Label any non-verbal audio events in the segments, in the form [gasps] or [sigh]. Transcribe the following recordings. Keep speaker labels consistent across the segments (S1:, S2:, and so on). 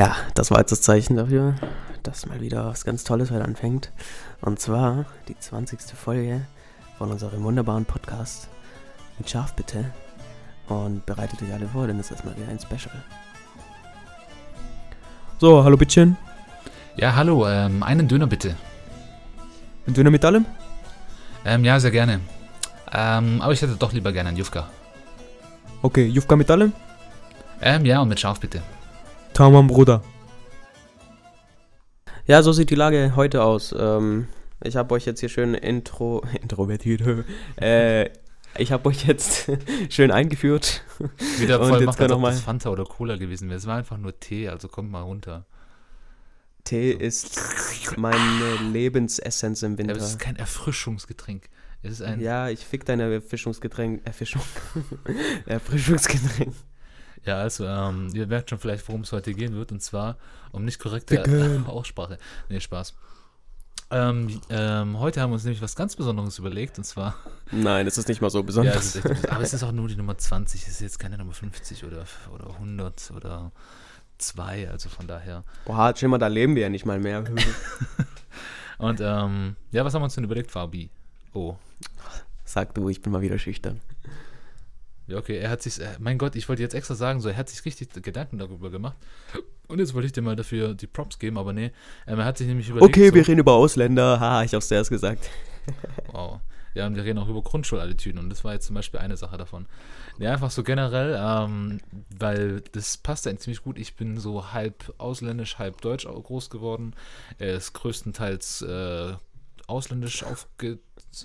S1: Ja, das war jetzt das Zeichen dafür, dass mal wieder was ganz Tolles heute anfängt. Und zwar die 20. Folge von unserem wunderbaren Podcast mit Schaf bitte. Und bereitet euch alle vor, denn es ist mal wieder ein Special. So, hallo Bittchen.
S2: Ja, hallo, ähm, einen Döner bitte.
S1: Ein Döner mit allem?
S2: Ähm, ja, sehr gerne. Ähm, aber ich hätte doch lieber gerne einen Jufka.
S1: Okay, Jufka mit allem?
S2: Ähm, ja, und mit Schaf bitte.
S1: Tamam, Bruder. Ja, so sieht die Lage heute aus. Ähm, ich habe euch jetzt hier schön intro, [laughs] introvertiert. äh, ich habe euch jetzt [laughs] schön eingeführt.
S2: Wieder
S1: Und
S2: voll
S1: jetzt
S2: macht,
S1: kann
S2: als
S1: noch
S2: ob
S1: mal-
S2: das Fanta oder Cola gewesen wäre. Es war einfach nur Tee, also kommt mal runter.
S1: Tee ist meine Lebensessenz im
S2: Ja,
S1: Winter.
S2: aber es ist kein Erfrischungsgetränk. Es ist ein,
S1: Ja, ich fick deine Erfischungsgetränk. Erfischung. Erfrischungsgetränk. [laughs]
S2: Ja, also, ähm, ihr merkt schon vielleicht, worum es heute gehen wird, und zwar um nicht korrekte. [laughs] Aussprache. Nee, Spaß. Ähm, ähm, heute haben wir uns nämlich was ganz Besonderes überlegt, und zwar,
S1: Nein, es ist nicht mal so
S2: ja,
S1: besonders.
S2: es ist echt, aber es [laughs] ist auch nur die Nummer 20, es ist jetzt keine Nummer 50 oder, oder 100 oder 2, also von daher.
S1: Boah, chill mal, da leben wir ja nicht mal mehr. [laughs]
S2: Und, ähm, ja, was haben wir uns denn überlegt, Fabi? Oh,
S1: Sag du, ich bin mal wieder schüchtern.
S2: Ja, okay, er hat sich, äh, mein Gott, ich wollte jetzt extra sagen, so, er hat sich richtig Gedanken darüber gemacht. Und jetzt wollte ich dir mal dafür die Props geben, aber nee, ähm, er hat sich nämlich überlegt.
S1: Okay,
S2: so,
S1: wir reden über Ausländer. [laughs] Haha, ich hab's zuerst gesagt. [laughs]
S2: Wow. Ja, und wir reden auch über Grundschulattitüden und das war jetzt zum Beispiel eine Sache davon. Ja, einfach so generell, ähm, weil das passt eigentlich ziemlich gut. Ich bin so halb ausländisch, halb deutsch groß geworden. Er ist größtenteils äh, ausländisch aufge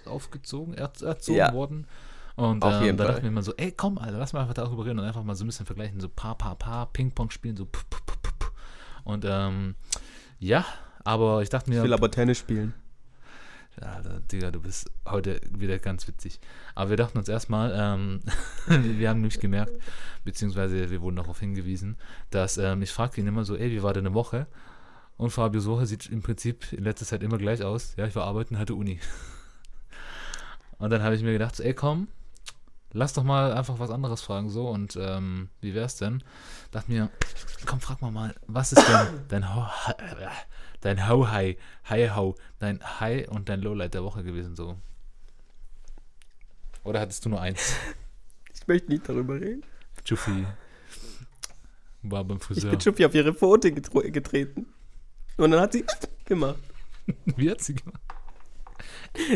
S2: aufgezogen, er erzogen
S1: Ja.
S2: worden. Und
S1: Auf
S2: ähm,
S1: jeden
S2: da
S1: Fall.
S2: dachte ich mir immer so, ey komm, Alter, lass mal einfach darüber reden und einfach mal so ein bisschen vergleichen, so pa, pa, pa, Ping-Pong spielen, so puh, puh, puh. Und ähm, ja, aber ich dachte mir,
S1: Ich will aber Tennis spielen.
S2: ja, Digga, du bist heute wieder ganz witzig. Aber wir dachten uns erstmal, ähm, [laughs] wir haben nämlich gemerkt, beziehungsweise wir wurden darauf hingewiesen, dass ähm, ich fragte ihn immer so, ey, wie war deine Woche? Und Fabios Woche sieht im Prinzip in letzter Zeit immer gleich aus. Ja, ich war arbeiten, hatte Uni. [laughs] Und dann habe ich mir gedacht, so, ey, komm, lass doch mal einfach was anderes fragen, so. Und ähm, wie wär's denn? Dachte mir, komm, frag mal mal, was ist denn [coughs] dein Ho dein Ho-High, High-Ho, dein High und dein Lowlight der Woche gewesen, so? Oder hattest du nur eins? [laughs]
S1: Ich möchte nicht darüber reden.
S2: Juffy war beim
S1: Ich
S2: Friseur.
S1: bin Schuppi auf ihre Pfote getreten. Und dann hat sie gemacht. [laughs]
S2: Wie hat sie gemacht?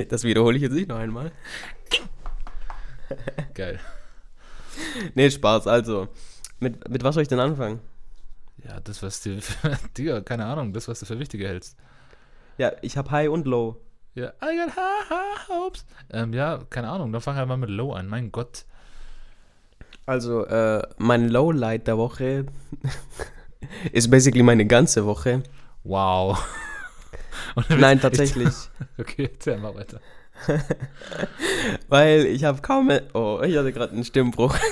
S1: Das wiederhole ich jetzt nicht noch einmal. [laughs]
S2: Geil.
S1: Nee, Spaß. Also, mit, mit was soll ich denn anfangen?
S2: Ja, das, was dir, [laughs] Digga, keine Ahnung, das, was du für wichtiger hältst.
S1: Ja, ich habe High und Low.
S2: Ja, I got high, high hopes. Ähm, ja, keine Ahnung, dann fang halt mal mit Low an. Mein Gott.
S1: Also, äh, mein Lowlight der Woche [laughs] ist basically meine ganze Woche.
S2: Wow.
S1: Nein, tatsächlich.
S2: Ich, okay, erzähl mal weiter. [laughs]
S1: Weil ich habe kaum. Oh, ich hatte gerade einen Stimmbruch. [laughs]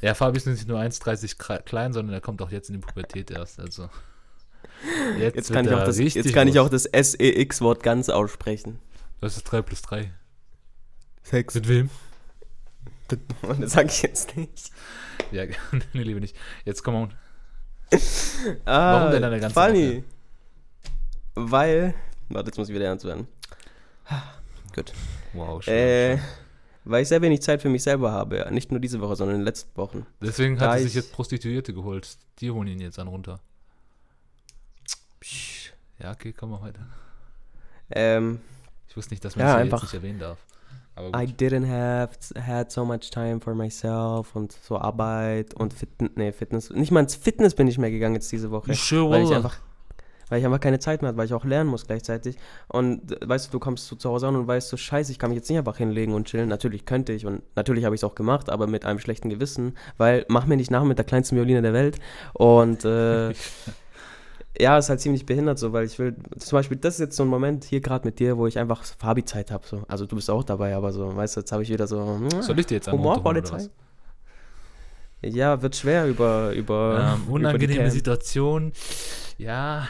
S2: Ja, Fabi ist nicht nur 1,30 kra- klein, sondern er kommt auch jetzt in die Pubertät erst. Also. Jetzt,
S1: Jetzt kann, ich auch, das, jetzt kann ich auch das SEX-Wort ganz aussprechen.
S2: Das ist 3 plus 3.
S1: Sex.
S2: Mit wem?
S1: Das sage ich jetzt nicht.
S2: Ja, [laughs] nee, liebe nicht. Jetzt komm on.
S1: Ah,
S2: Warum denn deine ganze
S1: funny. Weil. Warte, jetzt muss ich wieder ernst werden. Gut.
S2: Wow, schön.
S1: Äh, weil ich sehr wenig Zeit für mich selber habe. Nicht nur diese Woche, sondern in den letzten Wochen.
S2: Deswegen
S1: da
S2: hat er sich
S1: ich-
S2: jetzt Prostituierte geholt. Die holen ihn jetzt an runter. Ja, okay, komm mal weiter.
S1: Ähm,
S2: Ich wusste nicht, dass man
S1: Ja,
S2: das hier
S1: einfach-
S2: jetzt nicht erwähnen darf.
S1: I didn't have had so much time for myself und so Arbeit und Fitness, nee, Fitness. Nicht mal ins Fitness bin ich mehr gegangen jetzt diese Woche.
S2: Sure,
S1: weil ich einfach weil ich einfach keine Zeit mehr hatte, weil ich auch lernen muss gleichzeitig. Und äh, weißt du, du kommst zu, zu Hause an und weißt so, scheiße, ich kann mich jetzt nicht einfach hinlegen und chillen. Natürlich könnte ich und natürlich habe ich es auch gemacht, aber mit einem schlechten Gewissen, weil mach mir nicht nach mit der kleinsten Violine der Welt. Und äh, [laughs] ja, ist halt ziemlich behindert so, weil ich will, zum Beispiel, das ist jetzt so ein Moment hier gerade mit dir, wo ich einfach Fabi-Zeit habe. So. Also du bist auch dabei, aber so, weißt du, jetzt habe ich wieder so,
S2: Soll ich dir jetzt an
S1: Humorpolizei. Ja, wird schwer über, über,
S2: Ähm,
S1: über
S2: unangenehme
S1: Cam.
S2: Situation. Ja.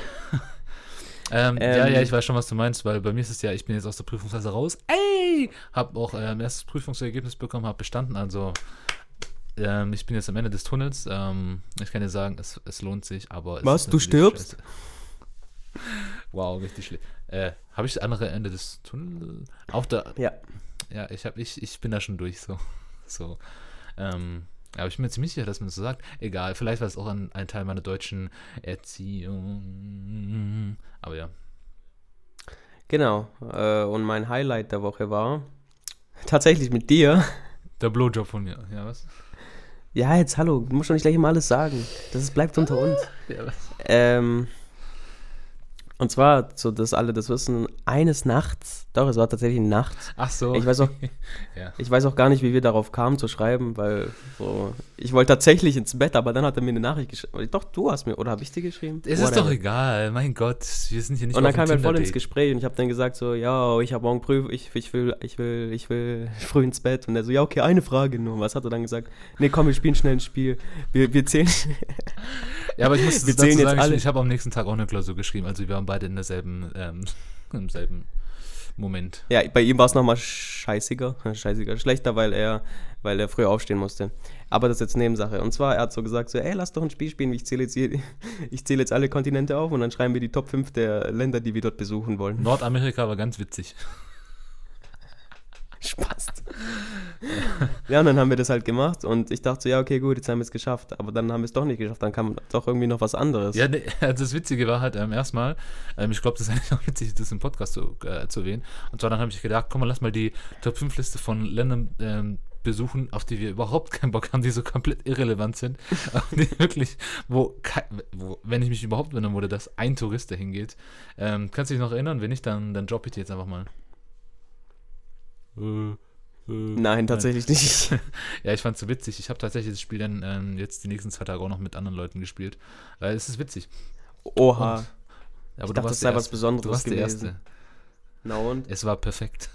S2: Ähm,
S1: Ähm.
S2: ja, ja, ich weiß schon, was du meinst, weil bei mir ist es ja, ich bin jetzt aus der Prüfungsphase raus. Ey! Hab auch ähm, erstes Prüfungsergebnis bekommen, hab bestanden, also ähm, ich bin jetzt am Ende des Tunnels. Ähm, ich kann dir sagen, es, es lohnt sich, aber. es
S1: Was, du stirbst?
S2: scheiße. Wow, richtig schlecht. Äh, habe ich das andere Ende des Tunnels? Auch da.
S1: Ja.
S2: Ja, ich, hab, ich, ich bin da schon durch, so. so. Ähm, aber ich bin mir ziemlich sicher, dass man das so sagt. Egal, vielleicht war es auch ein, ein Teil meiner deutschen Erziehung. Aber ja.
S1: Genau. Äh, und mein Highlight der Woche war tatsächlich mit dir.
S2: Der Blowjob von mir. Ja, was?
S1: Ja, jetzt hallo, du musst doch nicht gleich immer alles sagen. Das ist, bleibt unter uns.
S2: Ja, was?
S1: Ähm, und zwar, so dass alle das wissen, eines Nachts, doch, es war tatsächlich nachts.
S2: Ach so.
S1: Ich weiß auch, [laughs]
S2: Ja.
S1: ich weiß auch gar nicht, wie wir darauf kamen zu schreiben, weil so, ich wollte tatsächlich ins Bett, aber dann hat er mir eine Nachricht geschrieben. Doch, du hast mir, oder habe ich dir geschrieben?
S2: Es ist doch egal, mein Gott, wir sind hier nicht
S1: Und dann kam er voll ins. Gespräch und ich habe dann gesagt so, ja, ich habe morgen Prüfung, ich, ich will, ich will, ich will [laughs] früh ins Bett. Und er so, ja, okay, eine Frage nur. Was hat er dann gesagt? Nee, komm, wir spielen schnell ein Spiel. Wir, wir zählen.
S2: Ja, aber ich muss [laughs]
S1: Wir
S2: dazu
S1: jetzt
S2: sagen, ich,
S1: alle-
S2: ich habe am nächsten Tag auch eine Klausur geschrieben, also wir waren beide in derselben, ähm, [laughs] im selben Moment.
S1: Ja, bei ihm war es nochmal scheißiger, [laughs] scheißiger, schlechter, weil er, weil er früh aufstehen musste. Aber das ist jetzt Nebensache. Und zwar, er hat so gesagt, so, ey, lass doch ein Spiel spielen, ich zähle jetzt, je- [laughs] ich zähle jetzt alle Kontinente auf und dann schreiben wir die Top 5 der Länder, die wir dort besuchen wollen.
S2: Nordamerika war ganz witzig.
S1: Spaß. [laughs] ja, und dann haben wir das halt gemacht und ich dachte so, ja, okay, gut, jetzt haben wir es geschafft. Aber dann haben wir es doch nicht geschafft, dann kam doch irgendwie noch was anderes.
S2: Ja, nee, [laughs] also das Witzige war halt ähm, erstmal, ähm, ich glaube, das ist [laughs] eigentlich auch witzig, das im Podcast zu, äh, zu erwähnen. Und zwar dann habe ich gedacht, komm mal, lass mal die Top 5 Liste von Ländern ähm, besuchen, auf die wir überhaupt keinen Bock haben, die so komplett irrelevant sind. die wirklich, wo, wo, wenn ich mich überhaupt wundern würde, dass ein Tourist dahin geht. Ähm, kannst du dich noch erinnern? Wenn nicht, dann, dann droppe ich dir jetzt einfach mal. Äh,
S1: Nein, tatsächlich nicht. [laughs]
S2: ja, ich fand's so witzig. Ich habe tatsächlich das Spiel dann ähm, jetzt die nächsten zwei Tage auch noch mit anderen Leuten gespielt. Weil es ist witzig.
S1: Oha.
S2: Und- aber
S1: ich dachte, das sei
S2: der
S1: was. Besonderes
S2: Du warst der
S1: gewesen.
S2: Erste.
S1: Na und?
S2: Es war perfekt.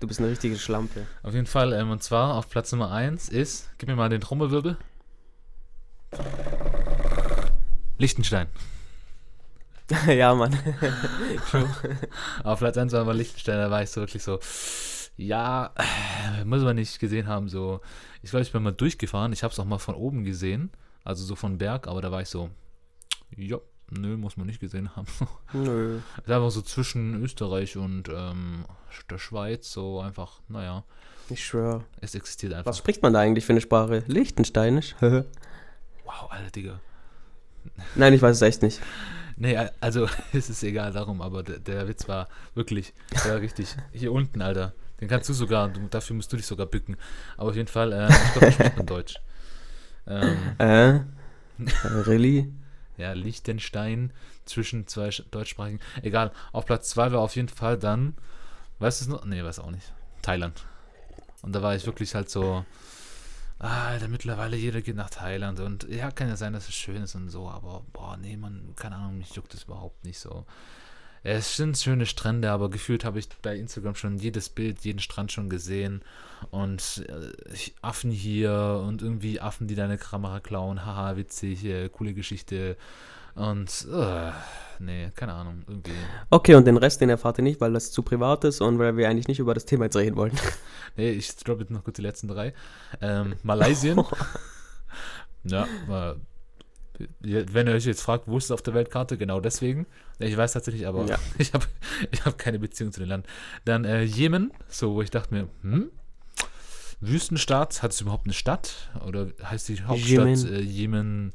S1: Du bist eine richtige Schlampe.
S2: Auf jeden Fall. Ähm, und zwar auf Platz Nummer 1 ist, gib mir mal den Trommelwirbel. Liechtenstein. [laughs]
S1: ja, Mann. [laughs]
S2: Auf Platz 1 war aber Liechtenstein, da war ich so wirklich so, ja, äh, muss man nicht gesehen haben. So, ich glaube, ich bin mal durchgefahren. Ich habe es auch mal von oben gesehen, also so von Berg, aber da war ich so, ja, nö, muss man nicht gesehen haben. [laughs]
S1: Nö.
S2: Es ist einfach so zwischen Österreich und ähm, der Schweiz, so einfach, naja,
S1: Ich schwöre.
S2: es existiert einfach.
S1: Was spricht man da eigentlich für eine Sprache? Liechtensteinisch? [laughs]
S2: Wow, Alter, Digga.
S1: Nein, ich weiß es echt nicht.
S2: Nee, also [laughs] es ist egal darum, aber der, der Witz war wirklich, der war richtig. Hier unten, Alter. Den kannst du sogar, du, dafür musst du dich sogar bücken. Aber auf jeden Fall, äh, ich glaube, das spricht man Deutsch. Ähm,
S1: Äh? [laughs] really?
S2: ja, Liechtenstein zwischen zwei sch- deutschsprachigen. Egal, auf Platz 2 war auf jeden Fall dann, weißt du es noch? Nee, weiß auch nicht. Thailand. Und da war ich wirklich halt so, ah, Alter, mittlerweile jeder geht nach Thailand und ja, kann ja sein, dass es schön ist und so, aber boah, nee, man, keine Ahnung, mich juckt das überhaupt nicht so. Es sind schöne Strände, aber gefühlt habe ich bei Instagram schon jedes Bild, jeden Strand schon gesehen. Und äh, Affen hier und irgendwie Affen, die deine Kamera klauen. Haha, witzig, äh, coole Geschichte. Und, äh, nee, keine Ahnung, irgendwie.
S1: Okay, und den Rest, den erfahrt ihr nicht, weil das zu privat ist und weil wir eigentlich nicht über das Thema jetzt reden wollen. [laughs]
S2: Nee, ich droppe jetzt noch kurz die letzten drei. Ähm, Malaysien. [laughs] ja, äh, wenn ihr euch jetzt fragt, wo ist es auf der Weltkarte, genau deswegen. Ich weiß tatsächlich, aber
S1: Ja. [laughs]
S2: ich habe ich hab keine Beziehung zu dem Land. Dann äh, Jemen, so wo ich dachte mir, hm? Wüstenstaat, hat es überhaupt eine Stadt? Oder heißt die Hauptstadt
S1: Jemen.
S2: äh, Jemen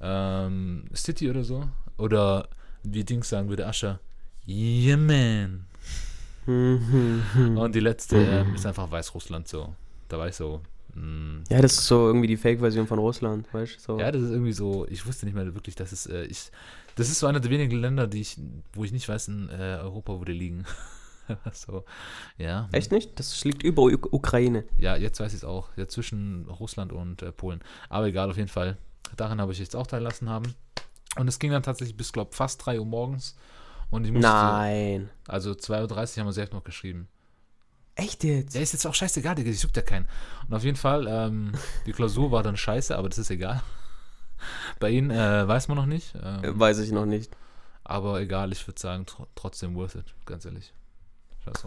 S2: ähm, City oder so? Oder wie Dings sagen würde, Ascher, Jemen.
S1: Mhm.
S2: Und die letzte ähm, ist einfach Weißrussland so. Da war ich so. Mm,
S1: ja, das ist so irgendwie die Fake-Version von Russland, weißt du? So.
S2: ja, das ist irgendwie so. Ich wusste nicht mehr wirklich, dass es. Äh, ich, das ist so einer der wenigen Länder, die ich, wo ich nicht weiß in äh, Europa, wo die liegen. [laughs] so, ja.
S1: Echt nicht? Das liegt über U Ukraine.
S2: Ja, jetzt weiß ich es auch. Ja, zwischen Russland und äh, Polen. Aber egal, auf jeden Fall. Daran habe ich jetzt auch teilgelassen haben. Und es ging dann tatsächlich bis, glaube fast 3 Uhr morgens. Und ich musste.
S1: Nein.
S2: Also 2.30 Uhr haben wir selbst noch geschrieben.
S1: Echt jetzt?
S2: Ja, ist jetzt auch scheißegal, Digga, ich juckt ja keinen. Und auf jeden Fall, ähm, die Klausur war dann scheiße, aber das ist egal. [laughs] Bei Ihnen äh, weiß man noch nicht.
S1: Äh,
S2: Ähm,
S1: Weiß ich noch nicht.
S2: aber egal, ich würde sagen, tr trotzdem worth it, ganz ehrlich. Scheiße.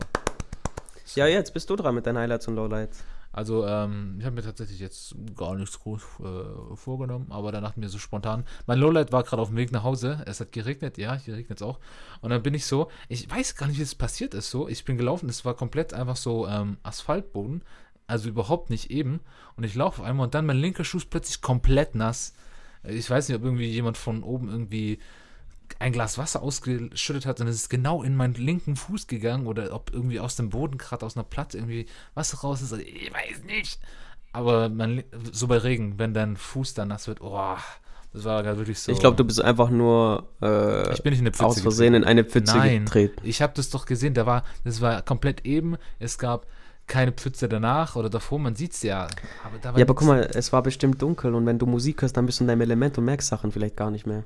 S1: Ja, jetzt bist du dran mit deinen Highlights und Lowlights.
S2: Also ähm, ich habe mir tatsächlich jetzt gar nichts groß äh, vorgenommen, aber dann dachte mir so spontan, mein Lowlight war gerade auf dem Weg nach Hause, es hat geregnet, ja, hier regnet es auch. Und dann bin ich so, ich weiß gar nicht, wie es passiert ist so, ich bin gelaufen, es war komplett einfach so ähm, Asphaltboden, also überhaupt nicht eben. Und ich laufe auf einmal und dann mein linker Schuh ist plötzlich komplett nass. Ich weiß nicht, ob irgendwie jemand von oben irgendwie ein Glas Wasser ausgeschüttet hat und es ist genau in meinen linken Fuß gegangen oder ob irgendwie aus dem Boden gerade aus einer Platte irgendwie Wasser raus ist. Ich weiß nicht. Aber man, so bei Regen, wenn dein Fuß dann nass wird, oh, das war gerade wirklich so.
S1: Ich glaube, du bist einfach nur äh,
S2: ich bin nicht in eine Pfütze
S1: aus Versehen in eine Pfütze
S2: Nein,
S1: getreten.
S2: ich habe das doch gesehen, da war, das war komplett eben, es gab keine Pfütze danach oder davor, man sieht es ja. Aber da war
S1: Ja, aber guck mal, es war bestimmt dunkel und wenn du Musik hörst, dann bist du in deinem Element und merkst Sachen vielleicht gar nicht mehr.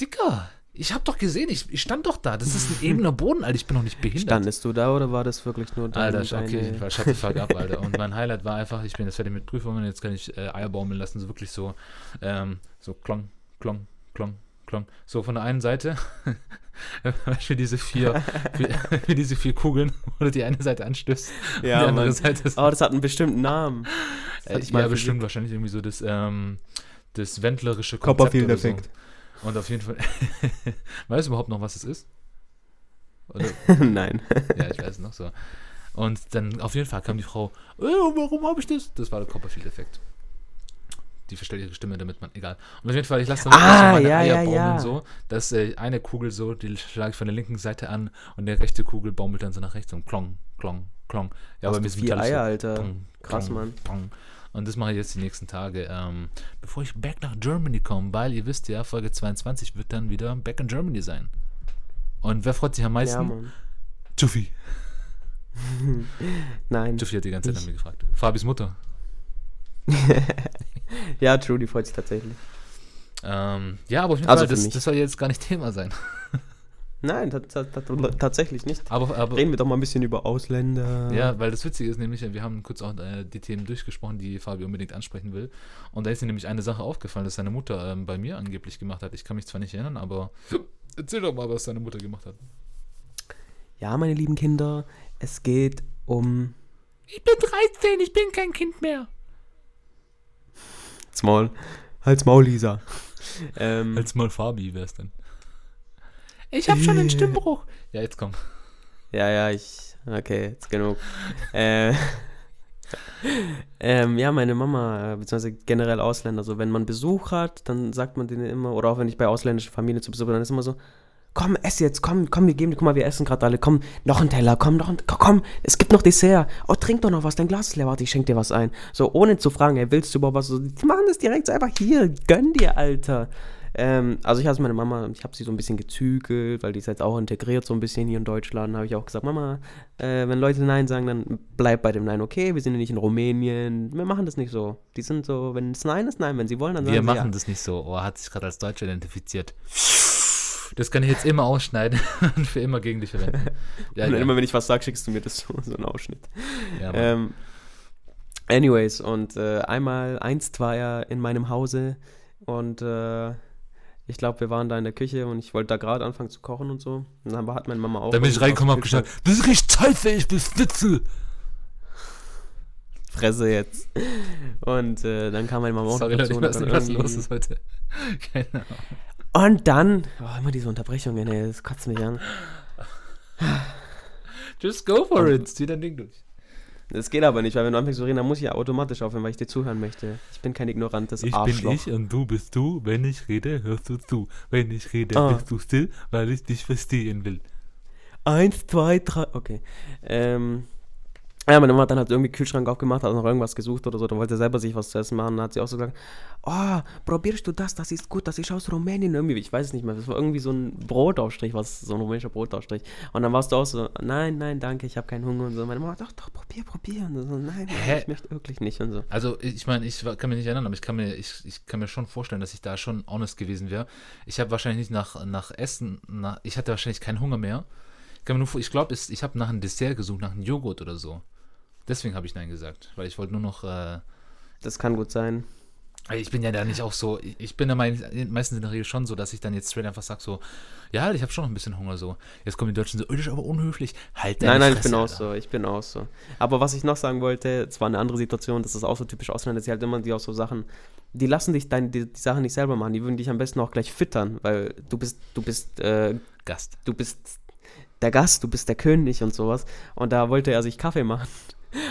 S2: Dicker, ich habe doch gesehen, ich, ich stand doch da, das ist ein [laughs] ebener Boden, Alter, ich bin noch nicht behindert.
S1: Standest du da oder war das wirklich nur dein,
S2: Alter, okay,
S1: deine-
S2: ich war shut the fuck up, Alter. Und mein Highlight war einfach, ich bin jetzt fertig mit Prüfungen, jetzt kann ich äh, Eier baumeln lassen, so wirklich so, ähm, so klong, klong, klong, klong. So von der einen Seite, [laughs] für diese vier, für, [laughs] für diese vier Kugeln, wo du die eine Seite anstößt, und
S1: Ja,
S2: die andere
S1: Mann.
S2: Seite ist,
S1: Oh, das hat einen bestimmten Namen. Das
S2: äh, ja, bestimmt wahrscheinlich irgendwie so das, ähm, das wendlerische Konzept
S1: Copperfield-Effekt.
S2: So. Und auf jeden Fall, [laughs] weißt du überhaupt noch, was es ist? [laughs]
S1: Nein.
S2: Ja, ich weiß noch so. Und dann auf jeden Fall kam die Frau, äh, warum habe ich das? Das war der Copperfield-Effekt. Die verstellt ihre Stimme, damit man, egal. Und auf jeden Fall, ich lasse dann
S1: Ah,
S2: meine
S1: ja,
S2: Eier
S1: ja,
S2: baumeln
S1: ja.
S2: so, dass äh, eine Kugel so, die schlage ich von der linken Seite an und der rechte Kugel baumelt dann so nach rechts und klong, klong, klong. Ja,
S1: Hast
S2: aber mir ist
S1: vier Eier,
S2: so
S1: Alter.
S2: pong,
S1: Krass,
S2: pong,
S1: Mann.
S2: pong. Und das mache ich jetzt die nächsten Tage, ähm, bevor ich back nach Germany komme, weil ihr wisst ja, Folge 22 wird dann wieder back in Germany sein. Und wer freut sich am
S1: Ja,
S2: meisten? Tschuffi. [laughs]
S1: Nein.
S2: Tschuffi hat die ganze Zeit nach mir gefragt. Fabis Mutter. [laughs]
S1: ja, true, die freut sich tatsächlich.
S2: Ähm, ja, aber auf jeden
S1: Also
S2: Fall, das, das soll jetzt gar nicht [laughs] Thema sein.
S1: Nein, ta- ta- ta- tatsächlich nicht.
S2: Aber, aber
S1: Reden wir doch mal ein bisschen über Ausländer.
S2: ja, weil das Witzige ist nämlich, wir haben kurz auch äh, die Themen durchgesprochen, die Fabi unbedingt ansprechen will. Und da ist ihm nämlich eine Sache aufgefallen, dass seine Mutter ähm, bei mir angeblich gemacht hat. Ich kann mich zwar nicht erinnern, aber [laughs] erzähl doch mal, was seine Mutter gemacht hat.
S1: Ja, meine lieben Kinder, es geht um
S2: Ich bin 13, ich bin kein Kind mehr.
S1: Small. Halt's Maul, Lisa. [laughs] ähm,
S2: Als mal Fabi wär's dann. Ich habe schon einen Stimmbruch. Ja, jetzt komm.
S1: Ja, ja, ich. Okay, jetzt genug. äh, ähm, ja, meine Mama, äh, beziehungsweise generell Ausländer, so wenn man Besuch hat, dann sagt man denen immer, oder auch wenn ich bei ausländischen Familien zu Besuch bin, dann ist immer so, komm, ess jetzt, komm, komm, wir geben dir, guck mal, wir essen gerade alle, komm, noch ein Teller, komm, noch ein, komm, es gibt noch Dessert, oh, trink doch noch was, dein Glas ist leer, warte, ich schenk dir was ein. So, ohne zu fragen, ey, willst du überhaupt was, so, die machen das direkt so einfach hier, gönn dir, Alter. Ähm, also ich habe meine Mama, ich habe sie so ein bisschen gezügelt, weil die ist jetzt auch integriert so ein bisschen hier in Deutschland. habe ich auch gesagt, Mama, äh, wenn Leute Nein sagen, dann bleib bei dem Nein. Okay, wir sind ja nicht in Rumänien, wir machen das nicht so. Die sind so, wenn es Nein ist, Nein. Wenn sie wollen, dann sagen
S2: Wir
S1: sie
S2: machen
S1: ja.
S2: das nicht so. Oh, er hat sich gerade als Deutscher identifiziert. Das kann ich jetzt immer ausschneiden [laughs] und für immer gegen dich verwenden. [laughs] Ja,
S1: Und
S2: ja.
S1: immer, wenn ich was sage, schickst du mir das so, so einen Ausschnitt.
S2: ja.
S1: Ähm, anyways, und äh, einmal, einst war er in meinem Hause und äh, ich glaube, wir waren da in der Küche und ich wollte da gerade anfangen zu kochen und so. Und dann hat meine Mama auch.
S2: da bin ich reingekommen und hab gesagt, das riecht scheiße, ich bin Schnitzel.
S1: Fresse jetzt. Und äh, dann kam meine Mama auch
S2: Sorry,
S1: noch
S2: Leute,
S1: dazu.
S2: ich
S1: und
S2: weiß nicht, was los ist heute. [laughs] Keine Ahnung.
S1: Und dann, oh, immer diese Unterbrechungen, ey, das kotzt mich an.
S2: Just go for it. Zieh dein Ding durch.
S1: Das geht aber nicht, weil wenn du anfängst zu reden, dann muss ich ja automatisch aufhören, weil ich dir zuhören möchte. Ich bin kein ignorantes
S2: Ich
S1: Arschloch.
S2: bin ich und du bist du. Wenn ich rede, hörst du zu. Wenn ich rede,
S1: Ah.
S2: bist du still, weil ich dich verstehen will.
S1: Eins, zwei, drei, okay. Ähm, ja, meine Mama hat dann halt irgendwie Kühlschrank aufgemacht, hat noch irgendwas gesucht oder so, dann wollte sie selber sich was zu essen machen, dann hat sie auch so gesagt, oh, probierst du das, das ist gut, das ist aus Rumänien irgendwie, ich weiß es nicht mehr, das war irgendwie so ein Brotaufstrich, was, so ein rumänischer Brotaufstrich. Und dann warst du auch so, nein, nein, danke, ich habe keinen Hunger und so. Meine Mama, doch, doch, probier, probier. Und so, nein,
S2: Hä?
S1: ich möchte wirklich nicht und so.
S2: Also ich meine, ich kann mich nicht erinnern, aber ich kann mir, ich, ich kann mir schon vorstellen, dass ich da schon honest gewesen wäre. Ich habe wahrscheinlich nicht nach, nach Essen, nach, ich hatte wahrscheinlich keinen Hunger mehr. Ich, ich glaube, ich habe nach einem Dessert gesucht, nach einem Joghurt oder so. Deswegen habe ich Nein gesagt, weil ich wollte nur noch, äh,
S1: Das kann gut sein.
S2: Ich bin ja da nicht auch so, ich bin ja meistens in der Regel schon so, dass ich dann jetzt straight einfach sage so, ja, ich habe schon noch ein bisschen Hunger so. Jetzt kommen die Deutschen so, oh, das ist aber unhöflich. Halt
S1: Nein, nein, Fresse, ich bin Alter. auch so, ich bin auch so. Aber was ich noch sagen wollte, es war eine andere Situation, das ist auch so typisch Ausländer, sie halt immer die auch so Sachen, die lassen dich deine, die, die Sachen nicht selber machen, die würden dich am besten auch gleich füttern, weil du bist, du bist, äh,
S2: Gast.
S1: Du bist der Gast, du bist der König und sowas. Und da wollte er sich Kaffee machen.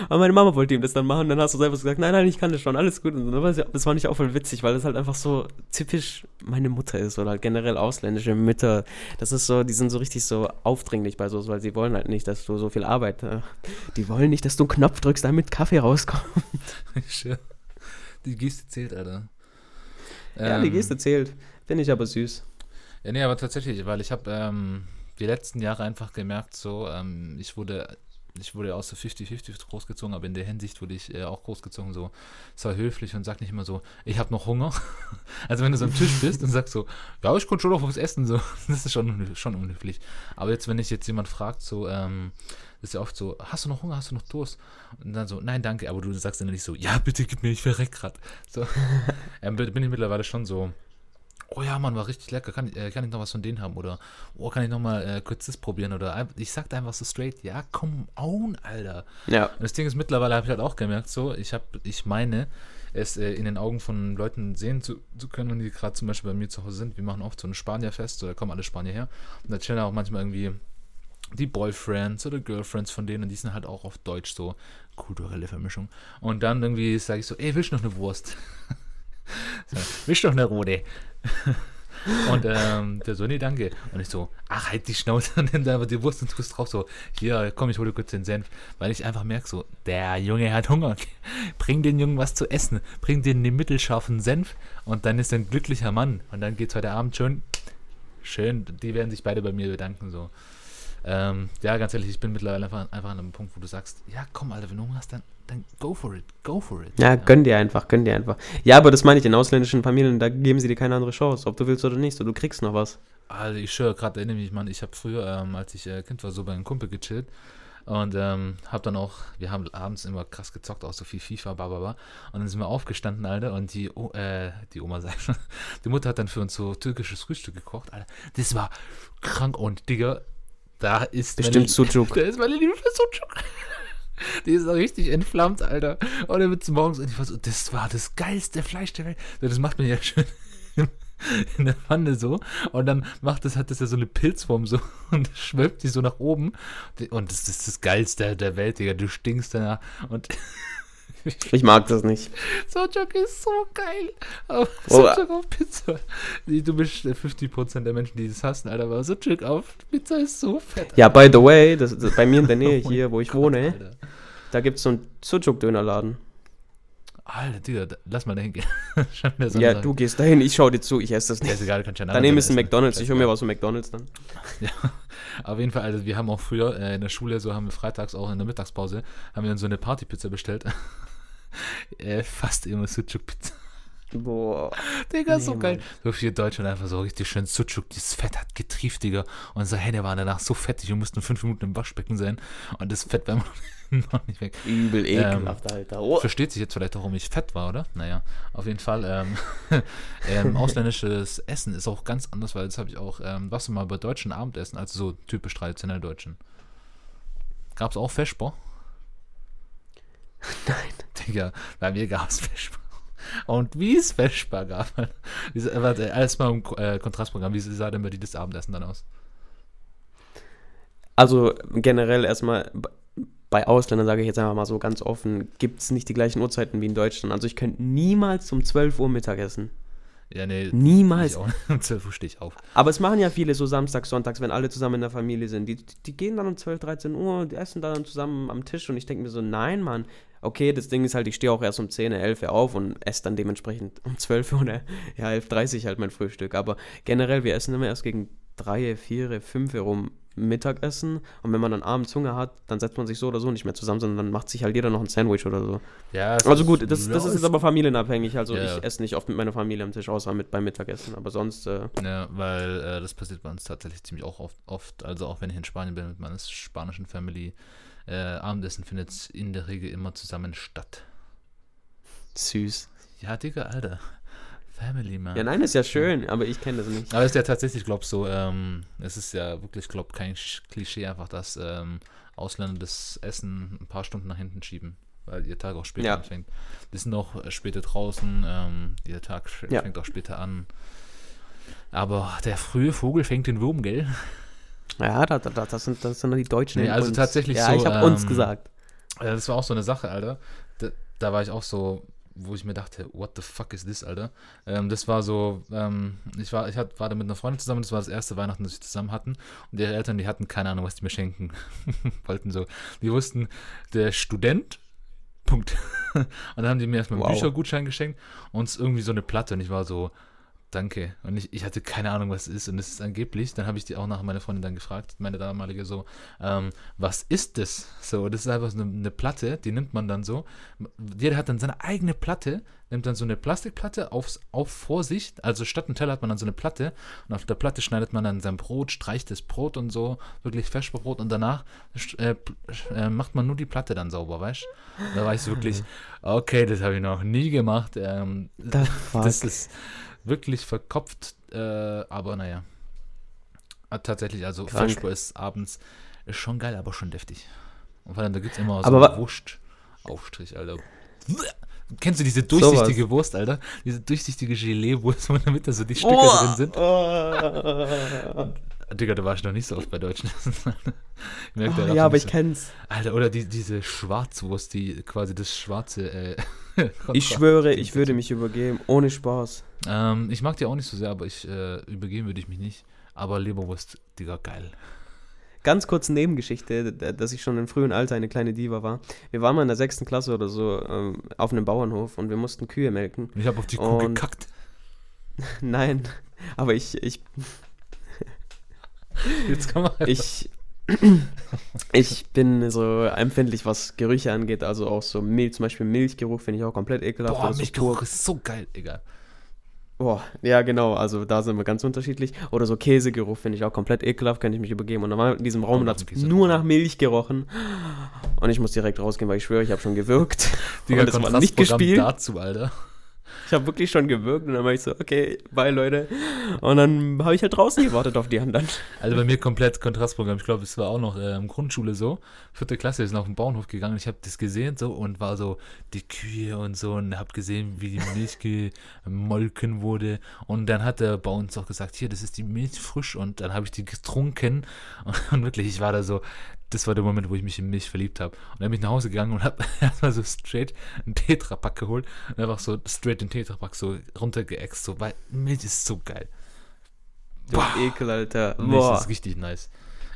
S1: Aber meine Mama wollte ihm das dann machen. Dann hast du selber gesagt, nein, nein, ich kann das schon, alles gut. Und das war nicht auch voll witzig, weil das halt einfach so typisch meine Mutter ist oder halt generell ausländische Mütter. Das ist so, die sind so richtig so aufdringlich bei so, weil sie wollen halt nicht, dass du so viel Arbeit. Äh, die wollen nicht, dass du einen Knopf drückst, damit Kaffee rauskommt. [laughs]
S2: die Geste zählt, Alter.
S1: Ja, ähm, die Geste zählt. Finde ich aber süß.
S2: Ja, nee, aber tatsächlich, weil ich habe ähm, die letzten Jahre einfach gemerkt, so, ähm, ich wurde ich wurde auch so 50-50 großgezogen, aber in der Hinsicht wurde ich äh, auch großgezogen, so sei höflich und sag nicht immer so, ich habe noch Hunger. [laughs] also wenn du so am Tisch bist und sagst so, ja, ich konnte schon noch was essen, so, [laughs] das ist schon, schon unhöflich. Aber jetzt, wenn ich jetzt jemand fragt, so, ähm, das ist ja oft so, hast du noch Hunger, hast du noch Durst? Und dann so, nein, danke, aber du sagst dann nicht so, ja, bitte gib mir, ich verreck grad. So, [laughs] ähm, bin ich mittlerweile schon so, oh ja, Mann, war richtig lecker, kann, äh, kann ich noch was von denen haben? Oder, oh, kann ich noch mal äh, kurz das probieren? Oder ich sagte einfach so straight, ja, come on, Alter.
S1: Ja.
S2: Und das Ding ist, mittlerweile habe ich halt auch gemerkt, so, ich habe, ich meine, es äh, in den Augen von Leuten sehen zu, zu können, wenn die gerade zum Beispiel bei mir zu Hause sind. Wir machen oft so ein Spanier-Fest, so, da kommen alle Spanier her. Und da chillen auch manchmal irgendwie die Boyfriends oder Girlfriends von denen, und die sind halt auch auf Deutsch so kulturelle Vermischung. Und dann irgendwie sage ich so, ey, willst du noch eine Wurst? [laughs] so, du noch eine rote? Und ähm, der so, nee, danke. Und ich so, ach, halt die Schnauze und nimm da einfach die Wurst und tust drauf so, hier, komm, ich hole kurz den Senf. Weil ich einfach merke so, der Junge hat Hunger. Bring den Jungen was zu essen. Bring den den mittelscharfen Senf und dann ist er ein glücklicher Mann. Und dann geht's heute Abend schon schön, die werden sich beide bei mir bedanken, so. Ähm, ja, ganz ehrlich, ich bin mittlerweile einfach, einfach an einem Punkt, wo du sagst, ja, komm, Alter, wenn du Hunger hast, dann, dann go for it, go for it.
S1: Ja, ja, gönn dir einfach, gönn dir einfach. Ja, aber das meine ich, in ausländischen Familien, da geben sie dir keine andere Chance, ob du willst oder nicht, so, du kriegst noch was.
S2: Also ich schwöre, gerade erinnere mich, Mann, ich habe früher, ähm, als ich äh, Kind war, so bei einem Kumpel gechillt und ähm, hab dann auch, wir haben abends immer krass gezockt, auch so viel FIFA, bababa. Und dann sind wir aufgestanden, Alter, und die, oh, äh, die Oma sagt schon, [laughs] die Mutter hat dann für uns so türkisches Frühstück gekocht, Alter. Das war krank und, Digga, da ist
S1: Bestimmt Sucuk. [laughs]
S2: Da ist meine Liebe für Sucuk. [laughs] Die ist richtig entflammt, Alter. Und dann wird es morgens und ich war so, das war das geilste Fleisch der Welt. Das macht man ja schön [laughs] in der Pfanne so. Und dann macht das, hat das ja so eine Pilzform so und schwölbt die so nach oben. Und das ist das geilste der Welt, Digga. Du stinkst danach. Und [laughs]
S1: Ich mag das nicht.
S2: Sucuk ist so geil. Aber oh. Sucuk auf Pizza. Du bist 50% der Menschen, die das hassen, Alter. Aber Sucuk auf Pizza ist so fett. Alter.
S1: Ja, by the way, das, das, bei mir in der Nähe [laughs] oh hier, wo ich Gott, wohne, Alter. da gibt es so einen Sucuk-Dönerladen.
S2: Alter, Digga, lass mal dahin gehen. [laughs]
S1: ja, du gehst dahin, ich schau dir zu, ich esse das nicht.
S2: Ja, ist egal, kannst
S1: ja Daneben ist ein McDonalds, ich hol mir was von McDonalds dann.
S2: Ja, auf jeden Fall, also wir haben auch früher äh, in der Schule, so haben wir freitags auch in der Mittagspause, haben wir dann so eine Partypizza bestellt. [laughs] äh, fast immer Sucuk-Pizza.
S1: Boah.
S2: Digga, nee, so geil. Mann. So viel Deutschland einfach so richtig schön Sucuk, dieses Fett hat getrieft, Digga. Und unsere Hände waren danach so fettig und mussten fünf Minuten im Waschbecken sein. Und das Fett war [laughs] noch nicht weg.
S1: Übel ekelhaft, ähm, Alter.
S2: Oh. Versteht sich jetzt vielleicht, warum ich fett war, oder? Naja, auf jeden Fall. Ähm, [laughs] ähm, ausländisches Essen ist auch ganz anders, weil das habe ich auch, ähm, was du mal bei deutschen Abendessen, also so typisch traditionell deutschen. Gab es auch Feschbar? [laughs]
S1: Nein.
S2: Digga, bei mir gab es Feschbar. Und wie es Feschbar gab. Warte, erstmal im äh, Kontrastprogramm. Wie sah denn bei dir das Abendessen dann aus?
S1: Also generell erstmal bei Ausländern, sage ich jetzt einfach mal so ganz offen, gibt es nicht die gleichen Uhrzeiten wie in Deutschland. Also ich könnte niemals um 12 Uhr Mittag essen.
S2: Ja, nee.
S1: Niemals. [laughs]
S2: Um 12 Uhr stehe ich auf.
S1: Aber es machen ja viele so samstags, sonntags, wenn alle zusammen in der Familie sind. Die, die gehen dann um 12, 13 Uhr, die essen dann zusammen am Tisch und ich denke mir so, nein, Mann. Okay, das Ding ist halt, ich stehe auch erst um 10, 11 Uhr auf und esse dann dementsprechend um 12 Uhr oder ja, 11.30 Uhr halt mein Frühstück. Aber generell, wir essen immer erst gegen 3, 4, 5 Uhr rum Mittagessen und wenn man dann abends Hunger hat, dann setzt man sich so oder so nicht mehr zusammen, sondern dann macht sich halt jeder noch ein Sandwich oder so.
S2: Ja,
S1: also gut, das, das ist jetzt aber familienabhängig. Also ja. ich esse nicht oft mit meiner Familie am Tisch, außer mit beim Mittagessen, aber sonst. Äh
S2: ja, weil äh, das passiert bei uns tatsächlich ziemlich auch oft, oft, also auch wenn ich in Spanien bin mit meiner spanischen Family, äh, Abendessen findet in der Regel immer zusammen statt.
S1: Süß.
S2: Ja, Digga, Alter. Family, man.
S1: Ja, nein, ist ja schön, aber ich kenne das nicht.
S2: Aber es ist ja tatsächlich, glaub so, ähm, es ist ja wirklich, glaub kein Sch- Klischee einfach, dass ähm, Ausländer das Essen ein paar Stunden nach hinten schieben, weil ihr Tag auch später
S1: Ja.
S2: anfängt. Die sind auch äh, später draußen, ähm, ihr Tag
S1: Ja.
S2: fängt auch später an. Aber der frühe Vogel fängt den Wurm, gell?
S1: Ja, da, da, das, sind, das sind die Deutschen.
S2: Nee, also
S1: uns.
S2: tatsächlich
S1: ja,
S2: so,
S1: ich habe uns
S2: ähm,
S1: gesagt.
S2: Ja, das war auch so eine Sache, Alter. Da, da war ich auch so, wo ich mir dachte, what the fuck is this, Alter? Ähm, das war so, ähm, ich war, ich hat, war da mit einer Freundin zusammen, das war das erste Weihnachten, das wir zusammen hatten. Und ihre Eltern, die hatten keine Ahnung, was die mir schenken [laughs] wollten. so. Die wussten, der Student, Punkt. [laughs] und dann haben die mir erstmal einen
S1: Wow.
S2: Büchergutschein geschenkt und irgendwie so eine Platte. Und ich war so, danke. Und ich, ich hatte keine Ahnung, was es ist. Und es ist angeblich, dann habe ich die auch nach meiner Freundin dann gefragt, meine damalige so, ähm, was ist das? So, das ist einfach so eine, eine Platte, die nimmt man dann so. Jeder hat dann seine eigene Platte, nimmt dann so eine Plastikplatte aufs, auf vor sich. Also statt einem Teller hat man dann so eine Platte und auf der Platte schneidet man dann sein Brot, streicht das Brot und so, wirklich Feschbrot und danach äh, äh, macht man nur die Platte dann sauber, weißt du? Da war ich so wirklich, [laughs] okay, das habe ich noch nie gemacht. Ähm,
S1: fuck?
S2: das ist wirklich verkopft, äh, aber naja. Ah, Tatsächlich, also
S1: Krank.
S2: Feschbrot abends ist schon geil, aber schon deftig. Und vor allem, da gibt es immer so
S1: Aber
S2: Wurstaufstrich, Alter. Kennst du diese durchsichtige Wurst, Alter? Diese durchsichtige Gelee-Wurst, [laughs] wo in der Mitte so die Stücke drin sind? [laughs]
S1: Oh.
S2: Digga, du warst noch nicht so oft bei Deutschen Essen. [laughs] ich da
S1: Oh, ja, aber ich
S2: so-
S1: kenn's.
S2: Alter, oder die, diese Schwarzwurst, die quasi das schwarze. Äh,
S1: Ich schwöre, ich würde mich übergeben. Ohne Spaß.
S2: Ähm, ich mag die auch nicht so sehr, aber ich äh, übergeben würde ich mich nicht. Aber Leberwurst, Digga, geil.
S1: Ganz kurz Nebengeschichte, dass ich schon im frühen Alter eine kleine Diva war. Wir waren mal in der sechsten Klasse oder so ähm, auf einem Bauernhof und wir mussten Kühe melken.
S2: Ich habe auf die Kuh
S1: Und-
S2: gekackt. [laughs]
S1: Nein, aber ich, ich,
S2: Jetzt kann man
S1: ich, ich bin so empfindlich, was Gerüche angeht. Also auch so Milch, zum Beispiel Milchgeruch finde ich auch komplett ekelhaft.
S2: Boah,
S1: so
S2: Milchgeruch ist so geil, Digga.
S1: Boah, ja, genau, also da sind wir ganz unterschiedlich. Oder so Käsegeruch finde ich auch komplett ekelhaft, könnte ich mich übergeben. Und dann war in diesem Raum und hat
S2: Käsegeruch.
S1: nur nach Milch gerochen. Und ich muss direkt rausgehen, weil ich schwöre, ich habe schon gewirkt.
S2: Digga,
S1: das war nicht gespielt.
S2: dazu, Alter.
S1: Ich habe wirklich schon gewirkt und dann war ich so, okay, bye Leute. Und dann habe ich halt draußen gewartet auf die anderen.
S2: Also bei mir komplett Kontrastprogramm. Ich glaube, es war auch noch äh, Grundschule so. Vierte Klasse, wir sind auf den Bauernhof gegangen. Ich habe das gesehen so und war so die Kühe und so und habe gesehen, wie die Milch gemolken wurde. Und dann hat er bei uns auch gesagt, hier, das ist die Milch frisch. Und dann habe ich die getrunken. Und, und wirklich, ich war da so, das war der Moment, wo ich mich in Milch verliebt habe. Und dann bin ich nach Hause gegangen und habe [laughs] erstmal so straight einen Tetrapack geholt und einfach so straight den Tetrapack so runtergeäxt, so, weil Milch ist so geil. Boah.
S1: Ekel, Alter.
S2: Milch
S1: Boah.
S2: ist richtig nice.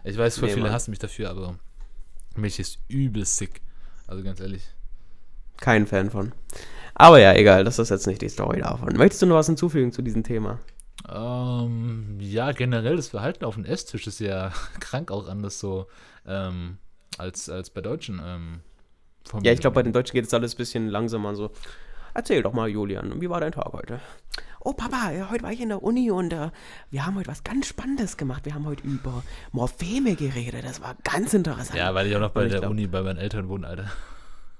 S2: Ich weiß, voll
S1: Nee,
S2: viele
S1: Mann.
S2: hassen mich dafür, aber Milch ist übel sick. Also ganz ehrlich.
S1: Kein Fan von. Aber ja, egal, das ist jetzt nicht die Story davon. Möchtest du noch was hinzufügen zu diesem Thema?
S2: Ähm, ja, generell das Verhalten auf dem Esstisch ist ja [laughs] krank auch anders so ähm, als, als bei Deutschen. Ähm, vom-
S1: Ja, ich glaube, bei den Deutschen geht es alles ein bisschen langsamer so. Erzähl doch mal, Julian, wie war dein Tag heute? Oh, Papa, ja, heute war ich in der Uni und äh, wir haben heute was ganz Spannendes gemacht. Wir haben heute über Morpheme geredet. Das war ganz interessant.
S2: Ja, weil ich auch noch bei der
S1: glaub-
S2: Uni bei meinen Eltern wohne, Alter.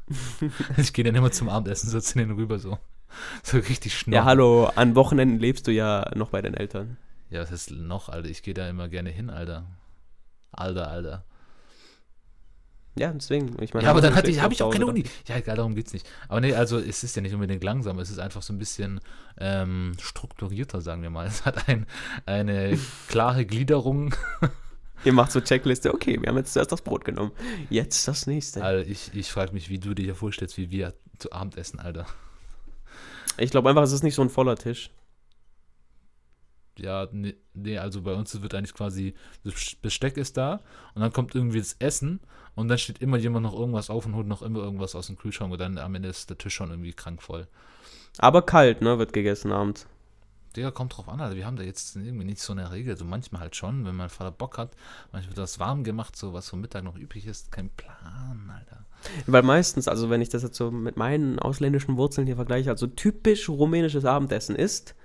S2: [laughs] ich gehe dann immer zum Abendessen so zu denen rüber so. So richtig schnell.
S1: ja, hallo, an Wochenenden lebst du ja noch bei den Eltern.
S2: Ja, was ist noch, Alter? Ich gehe da immer gerne hin, Alter. Alter, Alter.
S1: Ja, deswegen. Ich meine,
S2: Ja, aber dann hatte ich, habe ich auch keine Uni. Ja, egal, darum geht's nicht. Aber nee, also es ist ja nicht unbedingt langsam, es ist einfach so ein bisschen ähm, strukturierter, sagen wir mal. [laughs] Es hat ein, eine klare Gliederung. [laughs]
S1: Ihr macht so Checkliste. Okay, wir haben jetzt zuerst das Brot genommen. Jetzt das nächste.
S2: Alter, ich ich frage mich, wie du dir hier vorstellst, wie wir zu Abend essen, Alter.
S1: Ich glaube einfach, es ist nicht so ein voller Tisch.
S2: Ja, nee, nee, also bei uns wird eigentlich quasi, das Besteck ist da und dann kommt irgendwie das Essen und dann steht immer jemand noch irgendwas auf und holt noch immer irgendwas aus dem Kühlschrank und dann am Ende ist der Tisch schon irgendwie krank voll.
S1: Aber kalt, ne, wird gegessen abends.
S2: Digga, kommt drauf an, Alter. Wir haben da jetzt irgendwie nicht so eine Regel. So manchmal halt schon, wenn mein Vater Bock hat. Manchmal wird das warm gemacht, so was vom Mittag noch übrig ist. Kein Plan, Alter.
S1: Weil meistens, also wenn ich das jetzt so mit meinen ausländischen Wurzeln hier vergleiche, also typisch rumänisches Abendessen ist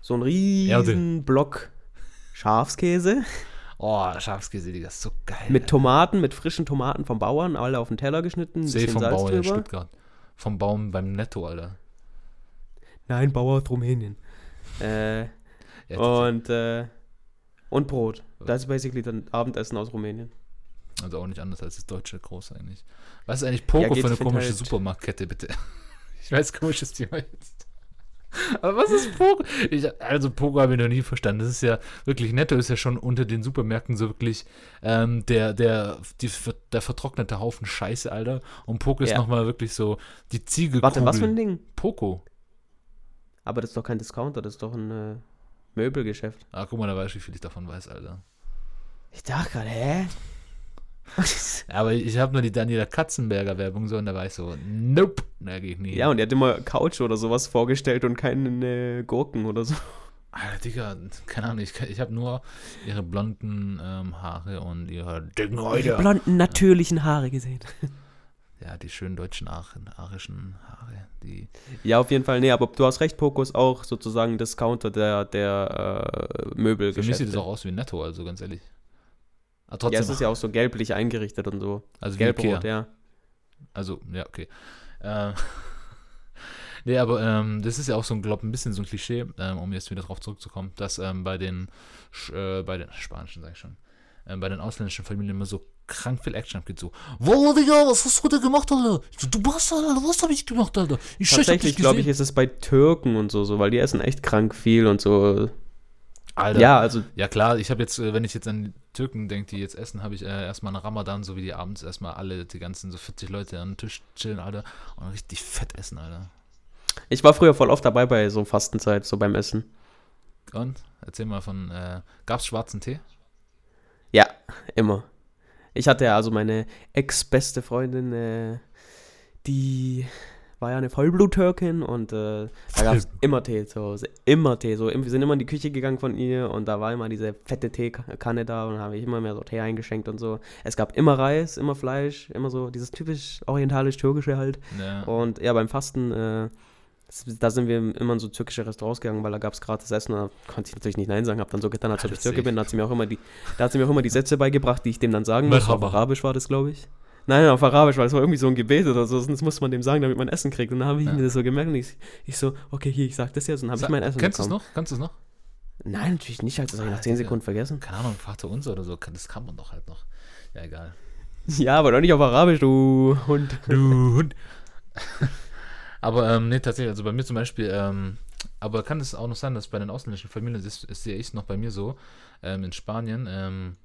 S1: so ein riesen Block Schafskäse
S2: Oh, Schafskäse, Digga, ist so geil.
S1: mit. Tomaten, mit frischen Tomaten vom Bauern, alle auf den Teller geschnitten,
S2: See vom
S1: Salz
S2: Bauern in
S1: drüber.
S2: Stuttgart. Vom Baum beim Netto, Alter.
S1: Nein, Bauer aus Rumänien. Äh,
S2: Ja,
S1: und, äh, und Brot. Das ist basically dann Abendessen aus Rumänien.
S2: Also auch nicht anders als das deutsche Groß eigentlich. Was ist eigentlich Poco
S1: Ja,
S2: für eine komische
S1: halt-
S2: Supermarktkette, bitte? [laughs] Ich weiß, komisches Thema jetzt. [laughs] Aber was ist Poco? Ich, also Poco habe ich noch nie verstanden. Das ist ja wirklich, Netto ist ja schon unter den Supermärkten so wirklich ähm, der, der, die, der vertrocknete Haufen Scheiße, Alter. Und Poco ist
S1: Ja.
S2: nochmal wirklich so die Ziege.
S1: Warte, was für ein Ding?
S2: Poco.
S1: Aber das ist doch kein Discounter, das ist doch ein äh, Möbelgeschäft.
S2: Ah, guck mal, da weiß ich, wie viel ich davon weiß, Alter.
S1: Ich dachte gerade, hä? [laughs]
S2: Aber ich habe nur die Daniela Katzenberger Werbung so und da war ich so, nope, da gehe ich nie.
S1: ja, und er hat immer Couch oder sowas vorgestellt und keine äh, Gurken oder so.
S2: Alter, Digga, keine Ahnung, ich, ich habe nur ihre blonden ähm, Haare und ihre dicken
S1: Die
S2: Häute.
S1: blonden, natürlichen Haare gesehen.
S2: Ja, die schönen deutschen Aachen, arischen Haare, die.
S1: Ja, auf jeden Fall. Nee, aber du hast recht, Poco ist auch sozusagen Discounter der, der äh,
S2: Für mich
S1: Möbelgeschäfte.
S2: sieht es auch aus wie Netto, also ganz ehrlich. Aber
S1: ja,
S2: trotzdem,
S1: es ist ja auch so gelblich eingerichtet und so.
S2: also
S1: Gelbrot, ja.
S2: Also, ja, okay. Ähm, [laughs] nee, aber ähm, das ist ja auch so, glaube ein bisschen so ein Klischee, ähm, um jetzt wieder drauf zurückzukommen, dass ähm, bei den, äh, bei den spanischen, sag ich schon, ähm, bei den ausländischen Familien immer so krank viel Action abgeht. So, Wallah, Digga, was hast du heute gemacht, Alter? So, Du Bastard, Alter, was hab ich gemacht, Alter? Ich
S1: Tatsächlich, glaube ich, ist es bei Türken und so, so, weil die essen echt krank viel und so.
S2: Alter,
S1: Ja, also
S2: Ja klar, ich habe jetzt, äh, wenn ich jetzt an die Türken denke, die jetzt essen, habe ich äh, erstmal einen Ramadan, so wie die abends erstmal alle, die ganzen so 40 Leute an den Tisch chillen, Alter, und richtig fett essen, Alter.
S1: ich war früher voll oft dabei bei so Fastenzeit, so beim Essen.
S2: Und? Erzähl mal von, äh, gab's schwarzen Tee?
S1: Ja, immer. Ich hatte ja also meine ex-beste Freundin, äh, die war ja eine Vollblut-Türkin und äh, da gab es immer Tee zu Hause. Immer Tee. So, wir sind immer in die Küche gegangen von ihr und da war immer diese fette Teekanne da und dann habe ich immer mehr so Tee eingeschenkt und so. Es gab immer Reis, immer Fleisch, immer so dieses typisch orientalisch-türkische halt.
S2: Ja.
S1: Und ja, beim Fasten, äh, da sind wir immer in so türkische Restaurants gegangen, weil da gab es gratis Essen. Da konnte ich natürlich nicht Nein sagen, habe dann so getan, als ob
S2: Ah,
S1: ich Türke bin. Da hat sie mir auch immer die, da hat sie mir auch immer die Sätze beigebracht, die ich dem dann sagen muss. Auf. Arabisch war das, glaube ich. Nein, auf Arabisch, weil es war irgendwie so ein Gebet oder so. Das muss man dem sagen, damit man Essen kriegt. Und dann habe ich
S2: Ja.
S1: mir das so gemerkt und ich, ich so, okay, hier, ich sag das jetzt und dann habe ich mein Essen
S2: Kennst du es noch? Kannst du es noch?
S1: Nein, natürlich nicht, also das habe ich nach
S2: Ah,
S1: 10
S2: Digga.
S1: Sekunden vergessen.
S2: Keine Ahnung, Vater unser oder so, das kann man doch halt noch. Ja, egal.
S1: Ja, aber doch nicht auf Arabisch, du Hund.
S2: Du Hund. [laughs] aber ähm, nee, tatsächlich, also bei mir zum Beispiel, ähm, aber kann es auch noch sein, dass bei den ausländischen Familien, das, das sehe ich noch bei mir so, ähm, in Spanien, ähm,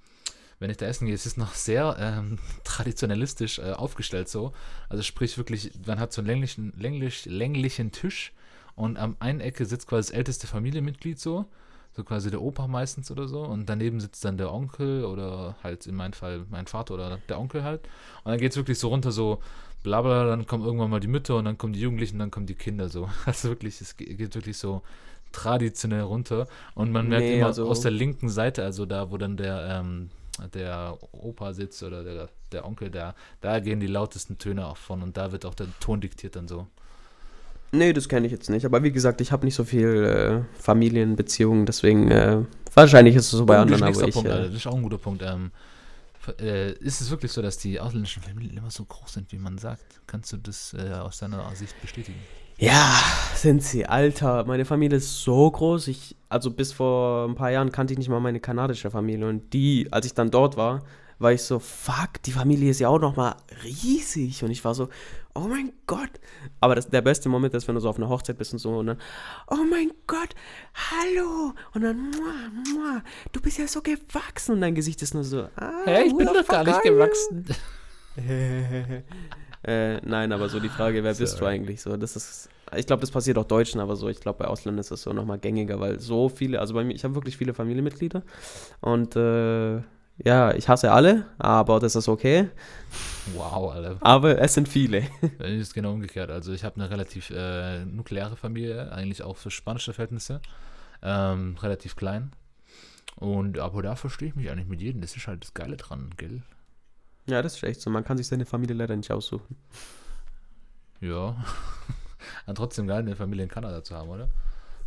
S2: wenn ich da essen gehe, es ist noch sehr ähm, [laughs] traditionalistisch äh, aufgestellt so. Also sprich wirklich, man hat so einen länglichen, länglich, länglichen Tisch und am einen Ecke sitzt quasi das älteste Familienmitglied so, so quasi der Opa meistens oder so und daneben sitzt dann der Onkel oder halt in meinem Fall mein Vater oder der Onkel halt und dann geht es wirklich so runter so bla bla, dann kommen irgendwann mal die Mütter und dann kommen die Jugendlichen, dann kommen die Kinder so. [laughs] Also wirklich, es ge- geht wirklich so traditionell runter und man merkt
S1: Nee,
S2: immer
S1: also-
S2: aus der linken Seite, also da, wo dann der, ähm, der Opa sitzt oder der, der Onkel, da, da gehen die lautesten Töne auch von und da wird auch der Ton diktiert dann so.
S1: Nee, das kenne ich jetzt nicht. Aber wie gesagt, ich habe nicht so viel äh, Familienbeziehungen, deswegen äh, wahrscheinlich ist es so bei anderen,
S2: das ist
S1: aber ich.
S2: Punkt,
S1: Äh,
S2: das ist auch ein guter Punkt. Ähm, äh, ist es wirklich so, dass die ausländischen Familien immer so groß sind, wie man sagt? Kannst du das äh, aus deiner Sicht bestätigen?
S1: ja, sind sie. Alter, meine Familie ist so groß. Ich, also bis vor ein paar Jahren kannte ich nicht mal meine kanadische Familie. Und die, als ich dann dort war, war ich so, fuck, die Familie ist ja auch noch mal riesig. Und ich war so, oh mein Gott. Aber das, der beste Moment ist, wenn du so auf einer Hochzeit bist und so und dann, oh mein Gott, hallo. Und dann, muah, muah, du bist ja so gewachsen. Und dein Gesicht ist nur so, ah, who the fuck are you? [laughs] äh, nein, aber so die Frage, wer [laughs] bist du eigentlich? So, das ist, ich glaube, das passiert auch Deutschen, aber so, ich glaube, bei Ausländern ist das so nochmal gängiger, weil so viele, also bei mir, ich habe wirklich viele Familienmitglieder und äh, ja, ich hasse alle, aber das ist okay.
S2: Wow, Alter.
S1: Aber es sind viele.
S2: Bei [laughs] mir ist genau umgekehrt. Also ich habe eine relativ äh, nukleare Familie, eigentlich auch für spanische Verhältnisse. Ähm, relativ klein. Und aber da verstehe ich mich eigentlich mit jedem. Das ist halt das Geile dran, gell?
S1: Ja, das ist echt so. Man kann sich seine Familie leider nicht aussuchen.
S2: Ja. [laughs] [laughs] Aber trotzdem geil, eine Familie in Kanada zu haben, oder?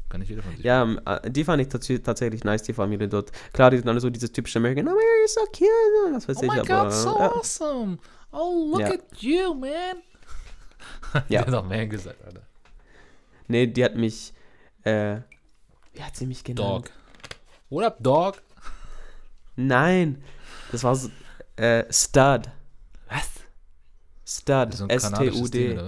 S2: Kann nicht jeder von sich.
S1: Ja, ähm, äh, die fand ich tats tatsächlich nice, die Familie dort. Klar, die sind alle so dieses typische American, oh my God, you're so cute, was weiß
S2: Oh
S1: ich,
S2: my
S1: aber.
S2: God, so
S1: ja.
S2: awesome! Oh, look
S1: Ja.
S2: at you, man! [laughs]
S1: Ja.
S2: Der hat auch man gesagt, Alter.
S1: Nee, die hat mich, äh, wie hat sie mich genannt?
S2: Dog. What up, Dog?
S1: Nein, das war so, äh, Stud.
S2: Was?
S1: Stud,
S2: So
S1: S-T-U-D.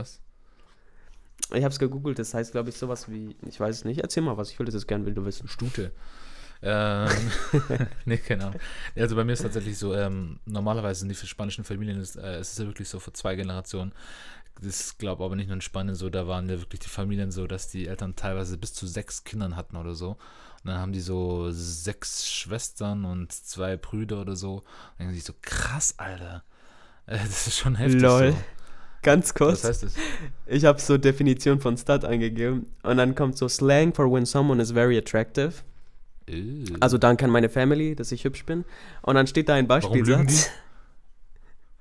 S1: Ich hab's gegoogelt, das heißt, glaube ich, sowas wie, ich weiß es nicht, erzähl mal was, ich will das gerne, will du wissen.
S2: Stute. Ähm, [laughs] nee, keine Ahnung. Ja, Also bei mir ist tatsächlich so, ähm, normalerweise sind die für spanischen Familien, ist, äh, es ist ja wirklich so vor zwei Generationen. Das glaube aber nicht nur in Spanien so, da waren ja wirklich die Familien so, dass die Eltern teilweise bis zu sechs Kindern hatten oder so. Und dann haben die so sechs Schwestern und zwei Brüder oder so. Und dann denken die so, krass, Alter. Äh, Das ist schon heftig.
S1: Lol.
S2: So.
S1: Ganz kurz,
S2: Was heißt das?
S1: ich habe so Definition von Stud eingegeben und dann kommt so Slang for when someone is very attractive.
S2: Äh.
S1: Also danke an meine Family, dass ich hübsch bin. Und dann steht da ein Beispielsatz.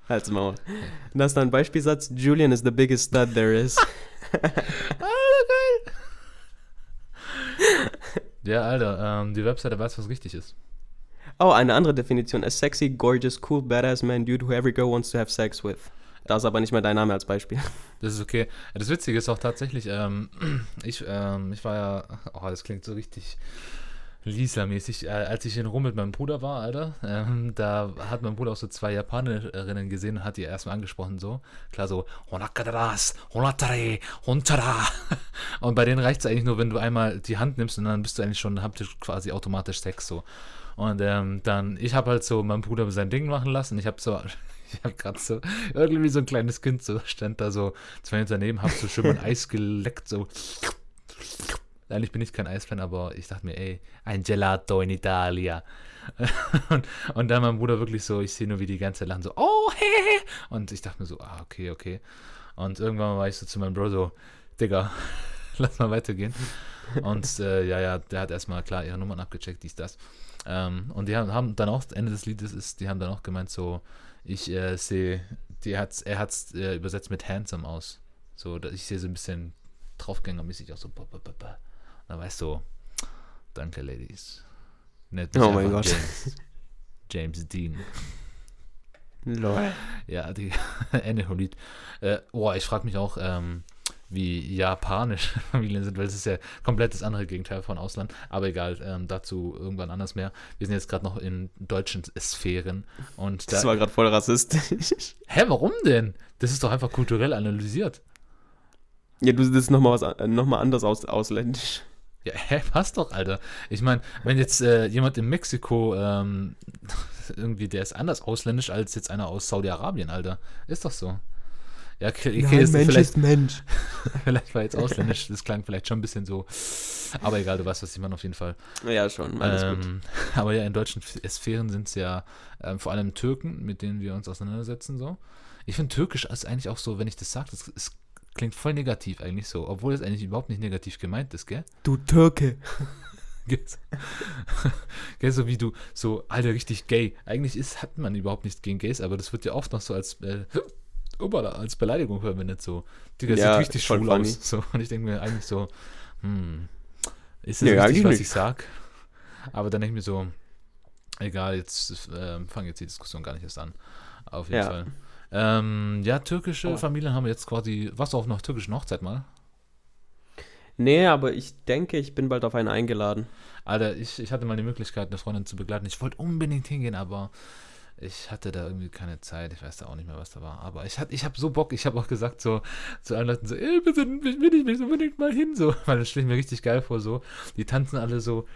S1: Halt's Maul. Und da ist da ein Beispielsatz, Julian is the biggest stud there is. [laughs] [laughs]
S2: Ja, Alter, ähm, die Webseite weiß, was richtig ist.
S1: Oh, eine andere Definition. A sexy, gorgeous, cool, badass man dude who every girl wants to have sex with. Da ist aber nicht mehr dein Name als Beispiel. [laughs]
S2: Das ist okay. Das Witzige ist auch tatsächlich, ähm, [clears throat] ich, ähm, ich war ja, oh, das klingt so richtig Lisa-mäßig, äh, als ich in Rom mit meinem Bruder war, Alter, ähm, da hat mein Bruder auch so zwei Japanerinnen gesehen und hat die erstmal angesprochen, so, klar so, Honakadaras, Honatare, Hontara. [laughs] Und bei denen reicht es eigentlich nur, wenn du einmal die Hand nimmst und dann bist du eigentlich schon, habt ihr quasi automatisch Sex, so. Und ähm, dann, ich habe halt so meinen Bruder sein Ding machen lassen. Ich habe so, [laughs] ich habe gerade so, irgendwie so ein kleines Kind so, stand da so zwei Meter daneben, hab so schön mein Eis geleckt, so. Eigentlich bin ich kein Eisfan, aber ich dachte mir, ey, ein Gelato in Italia. [laughs] und, und dann mein Bruder wirklich so, ich sehe nur, wie die ganze lachen, so, oh, hey. Und ich dachte mir so, ah, okay, okay. Und irgendwann war ich so zu meinem Bro so, Digga, [laughs] lass mal weitergehen. Und äh, ja, ja, der hat erstmal klar ihre Nummern abgecheckt, dies, das. Ähm, und die haben, haben dann auch, Ende des Liedes ist, die haben dann auch gemeint, so, ich äh, sehe, die hat's, er hat es äh, übersetzt mit handsome aus. So, ich sehe so ein bisschen draufgängermäßig auch so, ba, ba, ba, ba. Und dann weißt du, danke, Ladies. Mich
S1: Oh mein Gott.
S2: James, James Dean.
S1: Lol.
S2: Ja, die [laughs] Ende vom Lied. Äh, boah, ich frage mich auch, ähm, wie japanisch [laughs] Familien sind, weil es ist ja komplett das andere Gegenteil von Ausland. Aber egal, ähm, dazu irgendwann anders mehr. Wir sind jetzt gerade noch in deutschen Sphären. Und
S1: Das
S2: da,
S1: war gerade voll rassistisch. [laughs]
S2: hä, warum denn? Das ist doch einfach kulturell analysiert.
S1: Ja, du das ist nochmal was äh, noch mal anders aus, ausländisch.
S2: Ja, hä, passt doch, Alter. Ich meine, wenn jetzt äh, jemand in Mexiko ähm, [laughs] irgendwie, der ist anders ausländisch als jetzt einer aus Saudi-Arabien, Alter. Ist doch so. Ja, okay, okay ist vielleicht,
S1: Mensch. [laughs]
S2: vielleicht war jetzt ausländisch, das klang vielleicht schon ein bisschen so. Aber egal, du weißt, was ich meine auf jeden Fall.
S1: Ja, schon, alles gut.
S2: Ähm, [laughs] aber ja, in deutschen F- Sphären sind es ja ähm, vor allem Türken, mit denen wir uns auseinandersetzen. so. Ich finde Türkisch ist eigentlich auch so, wenn ich das sage, das, es klingt voll negativ eigentlich so, obwohl es eigentlich überhaupt nicht negativ gemeint ist, gell?
S1: Du Türke.
S2: Gell, so- Gell, so wie du, so, Alter, richtig gay. Eigentlich ist, hat man überhaupt nichts gegen Gays, aber das wird ja oft noch so als, äh, Obala, als Beleidigung verwendet, so. Digga,
S1: Ja,
S2: sieht richtig schwul
S1: funny.
S2: aus. So. Und ich denke mir eigentlich so, hm, ist das
S1: Nee,
S2: richtig, was
S1: nicht.
S2: ich sag? Aber dann denke ich mir so, egal, jetzt ähm, fange jetzt die Diskussion gar nicht erst an. Auf jeden
S1: Ja.
S2: Fall. Ähm, ja, türkische
S1: Oh.
S2: Familien haben jetzt quasi, warst du auf einer türkischen Hochzeit mal?
S1: Nee, aber ich denke, ich bin bald auf eine eingeladen.
S2: Alter, ich, ich hatte mal die Möglichkeit, eine Freundin zu begleiten. Ich wollte unbedingt hingehen, aber ich hatte da irgendwie keine Zeit. Ich weiß da auch nicht mehr, was da war. Aber ich, hatte, ich habe so Bock. Ich habe auch gesagt so zu allen Leuten so, ey, bitte, will ich mich unbedingt mal hin. So, [laughs] weil das stelle ich mir richtig geil vor. So, die tanzen alle so.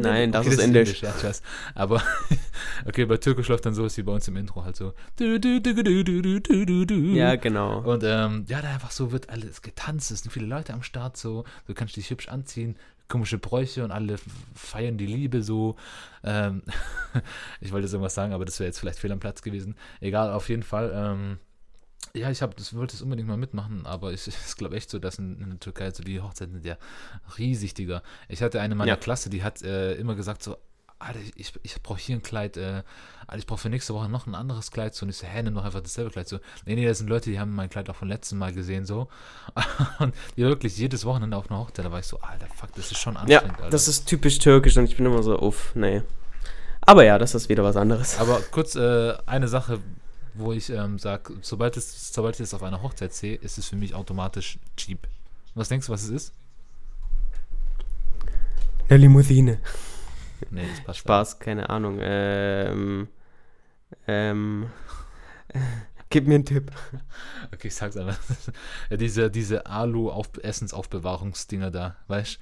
S2: Nein,
S1: das ist Indisch.
S2: Ja, ich weiß. Aber [laughs] okay, bei Türkisch läuft dann sowas wie bei uns im Intro halt so.
S1: Ja, genau.
S2: Und ähm, ja, da einfach so wird alles getanzt, es sind viele Leute am Start so, du kannst dich hübsch anziehen, komische Bräuche und alle feiern die Liebe so. Ähm, [laughs] ich wollte jetzt irgendwas sagen, aber das wäre jetzt vielleicht fehl am Platz gewesen. Egal, auf jeden Fall. Ähm, ja, ich habe, das wollte es unbedingt mal mitmachen, aber ich, ich glaube echt so, dass in, in der Türkei so die Hochzeiten sind ja riesig, Digga. Ich hatte eine meiner
S1: Ja.
S2: Klasse, die hat äh, immer gesagt so, Alter, ich, ich brauche hier ein Kleid, äh, Alter, ich brauche für nächste Woche noch ein anderes Kleid. So, und ich so, hä, nimm doch einfach dasselbe Kleid. So, nee, nee, das sind Leute, die haben mein Kleid auch vom letzten Mal gesehen, so. [laughs] Und die wirklich jedes Wochenende auf einer Hochzeit, da war ich so, Alter, fuck, das ist schon
S1: Ja,
S2: anstrengend, Alter.
S1: das ist typisch türkisch und ich bin immer so, uff, nee. Aber ja, das ist wieder was anderes.
S2: Aber kurz äh, eine Sache, wo ich ähm, sage, sobald, es, sobald ich es auf einer Hochzeit sehe, ist es für mich automatisch cheap. Was denkst du, was es ist?
S1: Eine Limousine.
S2: Nee, das passt
S1: Spaß, keine Ahnung. Ähm, ähm, gib mir einen Tipp. [laughs]
S2: Okay, ich sag's einfach. [laughs] ja, diese diese Alu-Essensaufbewahrungsdinger da, weißt du?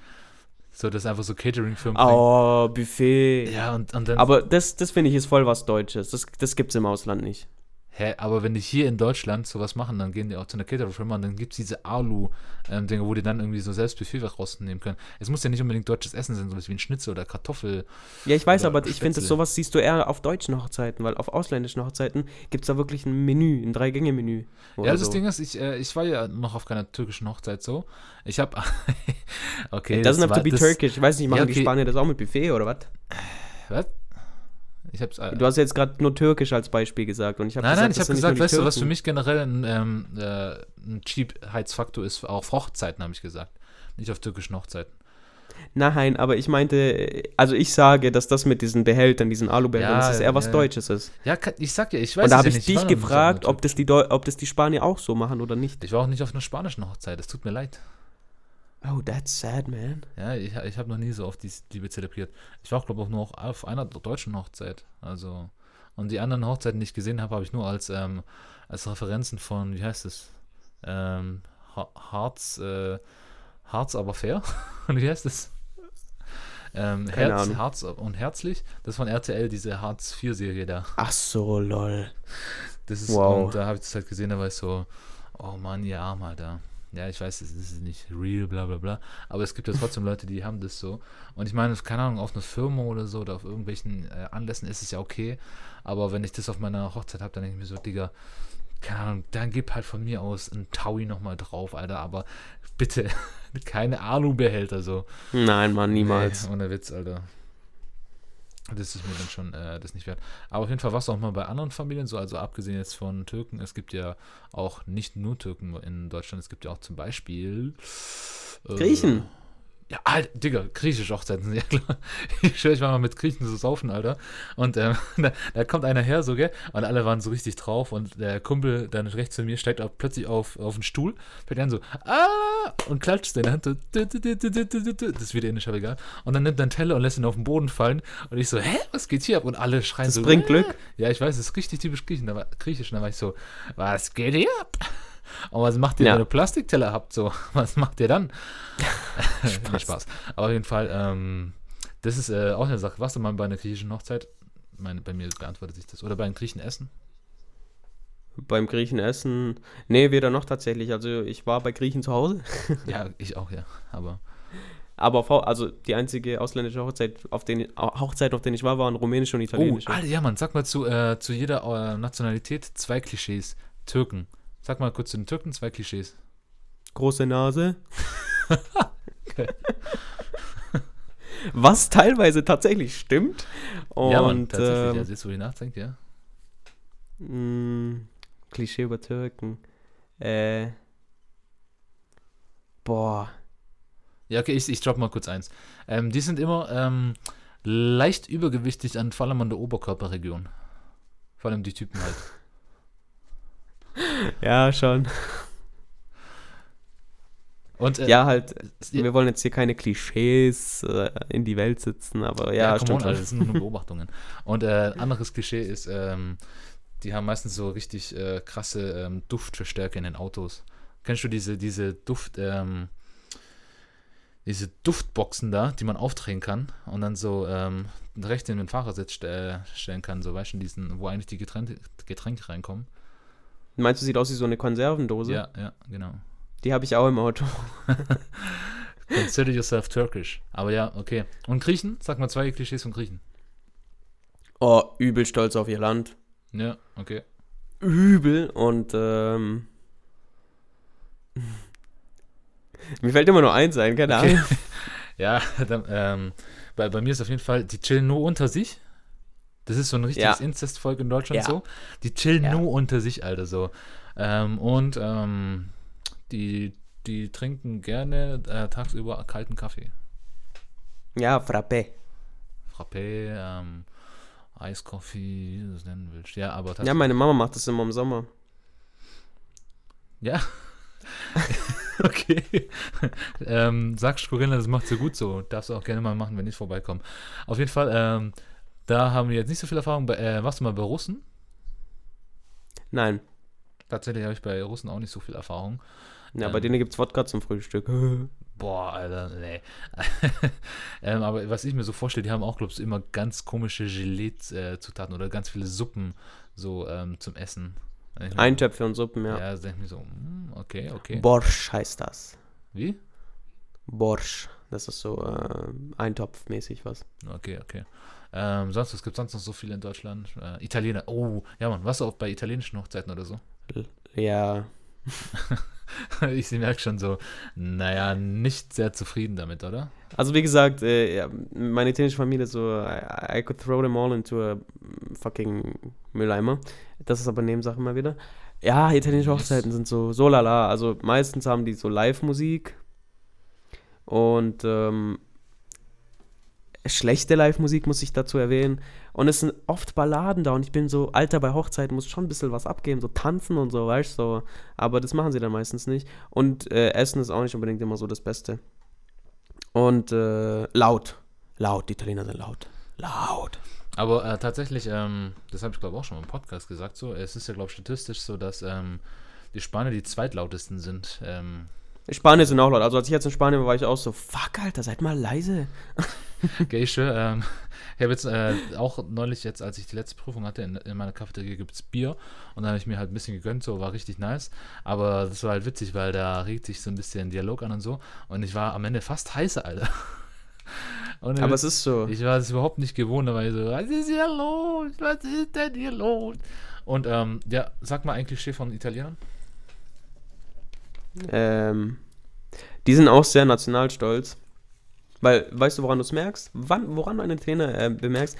S2: So, das ist einfach so Catering-Firmen. bringen.
S1: Oh, Buffet.
S2: Ja, und, und dann.
S1: Aber das, das finde ich ist voll was Deutsches. Das, das gibt es im Ausland nicht.
S2: Hä, aber wenn die hier in Deutschland sowas machen, dann gehen die auch zu einer Catering-Firma und dann gibt es diese Alu-Dinge, wo die dann irgendwie so selbst Buffet rausnehmen können. Es muss ja nicht unbedingt deutsches Essen sein, sowas wie ein Schnitzel oder Kartoffel.
S1: Ja, ich weiß, aber ich finde,
S2: Spätzle.
S1: sowas siehst du eher auf deutschen Hochzeiten, weil auf ausländischen Hochzeiten gibt es da wirklich ein Menü, ein Drei-Gänge-Menü.
S2: Ja, das
S1: so.
S2: Ding ist, ich, äh, ich war ja noch auf keiner türkischen Hochzeit so. Ich habe. [laughs] okay.
S1: It doesn't have
S2: war-
S1: to be
S2: das-
S1: Turkish. Ich weiß nicht, machen
S2: Ja,
S1: die
S2: okay.
S1: Spanier das auch mit Buffet oder was?
S2: Was? Ich hab's. Äh,
S1: Du hast jetzt gerade nur Türkisch als Beispiel gesagt und ich
S2: nein,
S1: gesagt,
S2: nein, ich habe gesagt, weißt du, was für
S1: Türken.
S2: mich generell ein, ähm, äh, ein Cheapheitsfaktor ist, auch auf Hochzeiten, habe ich gesagt. Nicht auf türkischen Hochzeiten.
S1: Nein, aber ich meinte, also ich sage, dass das mit diesen Behältern, diesen Alubehältern,
S2: Ja,
S1: dass das eher was
S2: ja.
S1: Deutsches ist.
S2: Ja, ich sag ja, ich weiß
S1: und da habe
S2: ja
S1: ich
S2: nicht.
S1: dich gefragt, ob das, die Deu ob das die Spanier auch so machen oder nicht.
S2: Ich war auch nicht auf einer spanischen Hochzeit, es tut mir leid.
S1: Oh, that's sad, man.
S2: Ja, ich, ich habe noch nie so oft die Liebe zelebriert. Ich war auch, glaube ich, auch nur auf einer deutschen Hochzeit. Also, und die anderen Hochzeiten, die ich gesehen habe, habe ich nur als, ähm, als Referenzen von, wie heißt es? Ähm, Ha- Harz, äh, Harz aber fair. [laughs] Und wie heißt es? Ähm, Herz,
S1: Ahnung.
S2: Harz und herzlich. Das ist von RTL, diese Harz-4-Serie da.
S1: Ach so, lol.
S2: Das ist,
S1: Wow.
S2: und da habe ich das halt gesehen, da war ich so, oh Mann, ihr Arm, Alter. Ja, ich weiß, das ist nicht real, bla bla bla. Aber es gibt ja trotzdem Leute, die haben das so. Und ich meine, keine Ahnung, auf einer Firma oder so oder auf irgendwelchen äh, Anlässen ist es ja okay. Aber wenn ich das auf meiner Hochzeit habe, dann denke ich mir so, Digga, keine Ahnung, dann gib halt von mir aus ein Taui nochmal drauf, Alter. Aber bitte, [laughs] keine Alubehälter so.
S1: Nein, Mann, niemals.
S2: Nee, ohne Witz, Alter. Das ist mir dann schon äh, das nicht wert. Aber auf jeden Fall war es auch mal bei anderen Familien so, also abgesehen jetzt von Türken, es gibt ja auch nicht nur Türken in Deutschland, es gibt ja auch zum Beispiel äh,
S1: Griechen.
S2: Ja, Alter, Digga, griechische Hochzeiten, [laughs] ja klar. Ich schwör, ich war mal mit Griechen so saufen, Alter. Und ähm, [laughs] da, da kommt einer her, so, gell? Und alle waren so richtig drauf. Und der Kumpel dann rechts von mir steigt auch plötzlich auf, auf den Stuhl, fällt an so, ah! Und klatscht seine Hand so, das ist wieder indisch, aber egal. Und dann nimmt er einen Teller und lässt ihn auf den Boden fallen. Und ich so, hä, was geht hier ab? Und alle schreien
S1: Das
S2: so,
S1: bringt
S2: "Äh!"
S1: Glück.
S2: Ja, ich weiß, das ist richtig typisch Griechen, griechisch. Und da war ich so, was geht hier ab? Und was macht ihr,
S1: Ja.
S2: wenn ihr Plastikteller habt? So, [laughs] was macht ihr dann? [laughs] [laughs] Spaß. Spaß. Aber auf jeden Fall, ähm, das ist äh, auch eine Sache. Warst du mal bei einer griechischen Hochzeit? Meine, bei mir beantwortet sich das. Oder bei einem Griechen essen?
S1: Beim Griechen essen. Nee, weder noch tatsächlich. Also ich war bei Griechen zu Hause.
S2: Ja, ich auch, ja. Aber
S1: Aber also die einzige ausländische Hochzeit, auf den Hochzeiten, auf denen ich war, waren rumänische und
S2: Oh,
S1: italienische.
S2: Alter, ja, Mann, sag mal zu, äh, zu jeder äh, Nationalität zwei Klischees. Türken. Sag mal kurz zu den Türken zwei Klischees.
S1: Große Nase. [laughs] [laughs] Was teilweise tatsächlich stimmt. Und
S2: ja, Mann, tatsächlich.
S1: ähm,
S2: ja, siehst du, wie ich nachdenke, ja.
S1: mh, Klischee über Türken. Äh. Boah.
S2: Ja, okay, ich, ich drop mal kurz eins. Ähm, die sind immer ähm, leicht übergewichtig, an, vor allem an der Oberkörperregion. Vor allem die Typen halt. [laughs] [laughs]
S1: Ja, schon.
S2: Und äh,
S1: Ja, halt. Wir wollen jetzt hier keine Klischees äh, in die Welt sitzen, aber ja,
S2: ja,
S1: stimmt
S2: on,
S1: schon.
S2: das sind nur [laughs] Beobachtungen. Und äh, anderes Klischee ist, ähm, die haben meistens so richtig äh, krasse ähm, Duftverstärker in den Autos. Kennst du diese, diese Duft, ähm, diese Duftboxen da, die man aufdrehen kann und dann so ähm, rechts in den Fahrersitz st äh, stellen kann, so weißt du, diesen, wo eigentlich die Getränke, Getränke reinkommen.
S1: Meinst du, sieht aus wie so eine Konservendose?
S2: Ja, ja, genau.
S1: Die habe ich auch im Auto. [laughs]
S2: Consider yourself Turkish. Aber ja, okay. Und Griechen? Sag mal zwei Klischees von Griechen.
S1: Oh, übel stolz auf ihr Land.
S2: Ja, okay.
S1: Übel und ähm. [laughs] Mir fällt immer nur eins ein, keine
S2: Okay.
S1: Ahnung. [laughs]
S2: Ja, dann, ähm, bei, bei mir ist auf jeden Fall, die chillen nur unter sich. Das ist so ein richtiges
S1: Ja.
S2: Inzestvolk in Deutschland
S1: Ja.
S2: so. Die chillen
S1: Ja.
S2: nur unter sich, Alter, so. Ähm, und ähm, die, die trinken gerne äh, tagsüber kalten Kaffee.
S1: Ja, Frappé.
S2: Frappé, ähm, Eiskoffee, wie du es nennen willst. Ja, aber
S1: Ja, meine Mama macht das immer im Sommer.
S2: Ja. [laughs] okay. ähm, sagst Corinna, das macht sie gut so. Darfst du auch gerne mal machen, wenn ich vorbeikomme. Auf jeden Fall, ähm, da haben wir jetzt nicht so viel Erfahrung. Bei, äh, warst du mal bei Russen?
S1: Nein.
S2: Tatsächlich habe ich bei Russen auch nicht so viel Erfahrung.
S1: Ja, bei
S2: Ähm.
S1: denen gibt es Wodka zum Frühstück. [laughs]
S2: Boah, Alter, nee. [laughs] ähm, aber was ich mir so vorstelle, die haben auch, glaubst du, immer ganz komische Gelee-Zutaten oder ganz viele Suppen so ähm, zum Essen. Ich
S1: Eintöpfe und Suppen,
S2: Ja,
S1: ja.
S2: da denke ich mir so, hm, okay, okay.
S1: Borsch heißt das.
S2: Wie?
S1: Borsch. Das ist so äh, eintopfmäßig was.
S2: Okay, okay. Ähm, sonst, was gibt sonst noch so viel in Deutschland? Äh, Italiener. Oh, ja, Mann, warst du auch bei italienischen Hochzeiten oder so?
S1: Ja, [laughs]
S2: ich merke schon so, naja, nicht sehr zufrieden damit, oder?
S1: Also wie gesagt, äh, ja, meine italienische Familie so, I, I could throw them all into a fucking Mülleimer. Das ist aber Nebensache mal wieder. Ja, italienische. Hochzeiten sind so, so lala. Also meistens haben die so Live-Musik und ähm, schlechte Live-Musik muss ich dazu erwähnen. Und es sind oft Balladen da und ich bin so, Alter, bei Hochzeiten muss schon ein bisschen was abgeben, so tanzen und so, weißt du, so. Aber das machen sie dann meistens nicht. Und äh, Essen ist auch nicht unbedingt immer so das Beste. Und äh, laut. Laut, die Italiener sind laut. Laut.
S2: Aber äh, tatsächlich, ähm, das habe ich glaube auch schon mal im Podcast gesagt, so, es ist ja glaube ich statistisch so, dass ähm, die Spanier die zweitlautesten sind. Ähm,
S1: Spanier sind auch laut. Also als ich jetzt in Spanien war, war ich auch so, fuck, Alter, seid mal leise. [laughs]
S2: Geische, ähm, ich habe jetzt äh, auch neulich jetzt, als ich die letzte Prüfung hatte, in, in meiner Cafeteria gibt es Bier und dann habe ich mir halt ein bisschen gegönnt, so war richtig nice. Aber das war halt witzig, weil da regt sich so ein bisschen Dialog an und so und ich war am Ende fast heiße, Alter. [laughs] Und
S1: Aber es ist so.
S2: ich war es überhaupt nicht gewohnt, da war ich so, was ist hier los? Was ist denn hier los? Und ähm, ja, sag mal ein Klischee von Italienern.
S1: Ähm, die sind auch sehr nationalstolz. Weil, weißt du, woran du es merkst? Wann, woran du einen Trainer äh, bemerkst?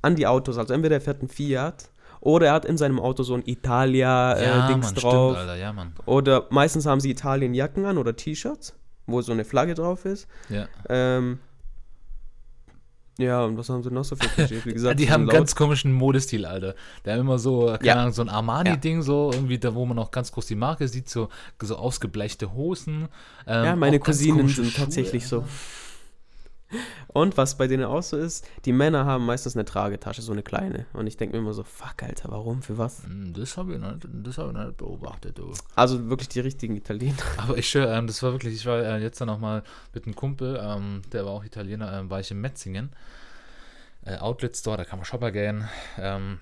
S1: An die Autos. Also entweder er fährt ein Fiat oder er hat in seinem Auto so ein Italia-Dings drauf.
S2: Alter, ja.
S1: Oder meistens haben sie Italien-Jacken an oder T-Shirts, wo so eine Flagge drauf ist.
S2: Ja.
S1: Ähm, ja, und was haben sie noch so für Klischees? Wie gesagt, [laughs]
S2: die haben
S1: laut.
S2: ganz komischen Modestil, Alter. Der haben immer so, keine
S1: Ja.
S2: Ahnung, so ein Armani-Ding, so irgendwie, da wo man auch ganz groß die Marke sieht, so, so ausgebleichte Hosen. ähm,
S1: Ja, meine Cousinen sind
S2: Schuhe,
S1: tatsächlich so. Und was bei denen auch so ist, die Männer haben meistens eine Tragetasche, so eine kleine. Und ich denke mir immer so, fuck, Alter, warum, für was?
S2: Hm, Das habe ich, nicht- das hab ich nicht beobachtet, du.
S1: Also wirklich die richtigen Italiener. [laughs]
S2: Aber ich schwöre, ähm, das war wirklich, ich war äh, jetzt dann noch mal mit einem Kumpel, ähm, der war auch Italiener, ähm, war ich in Metzingen. Äh, Outlet Store, da kann man shoppen gehen. Ähm,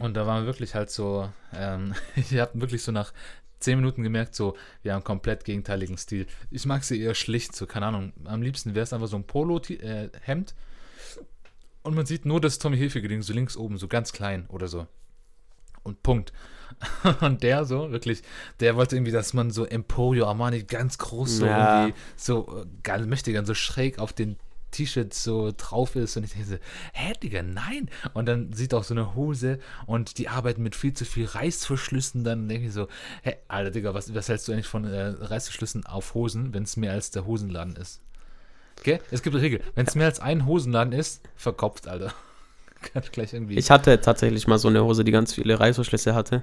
S2: und da waren wir wirklich halt so, ähm, [laughs] ich habe wirklich so nach zehn Minuten gemerkt, so, wir haben komplett gegenteiligen Stil. Ich mag sie eher schlicht, so, keine Ahnung. Am liebsten wäre es einfach so ein Polo-Hemd. und man sieht nur das Tommy Hilfiger-Ding so links oben, so ganz klein oder so. Und Punkt. [laughs] Und der so, wirklich, der wollte irgendwie, dass man so Emporio Armani ganz groß so
S1: Ja.
S2: irgendwie so äh, ganz möchte gern so schräg auf den T-Shirt so drauf ist und ich denke so, hä, Digga, nein. Und dann sieht auch so eine Hose und die arbeiten mit viel zu viel Reißverschlüssen. Dann denke ich so, hä, Alter, Digga, was, was hältst du eigentlich von äh, Reißverschlüssen auf Hosen, wenn es mehr als der Hosenladen ist? Okay? Es gibt eine Regel. Wenn es mehr als ein Hosenladen ist, verkopft, Alter. [laughs] Ich
S1: hatte tatsächlich mal so eine Hose, die ganz viele Reißverschlüsse hatte.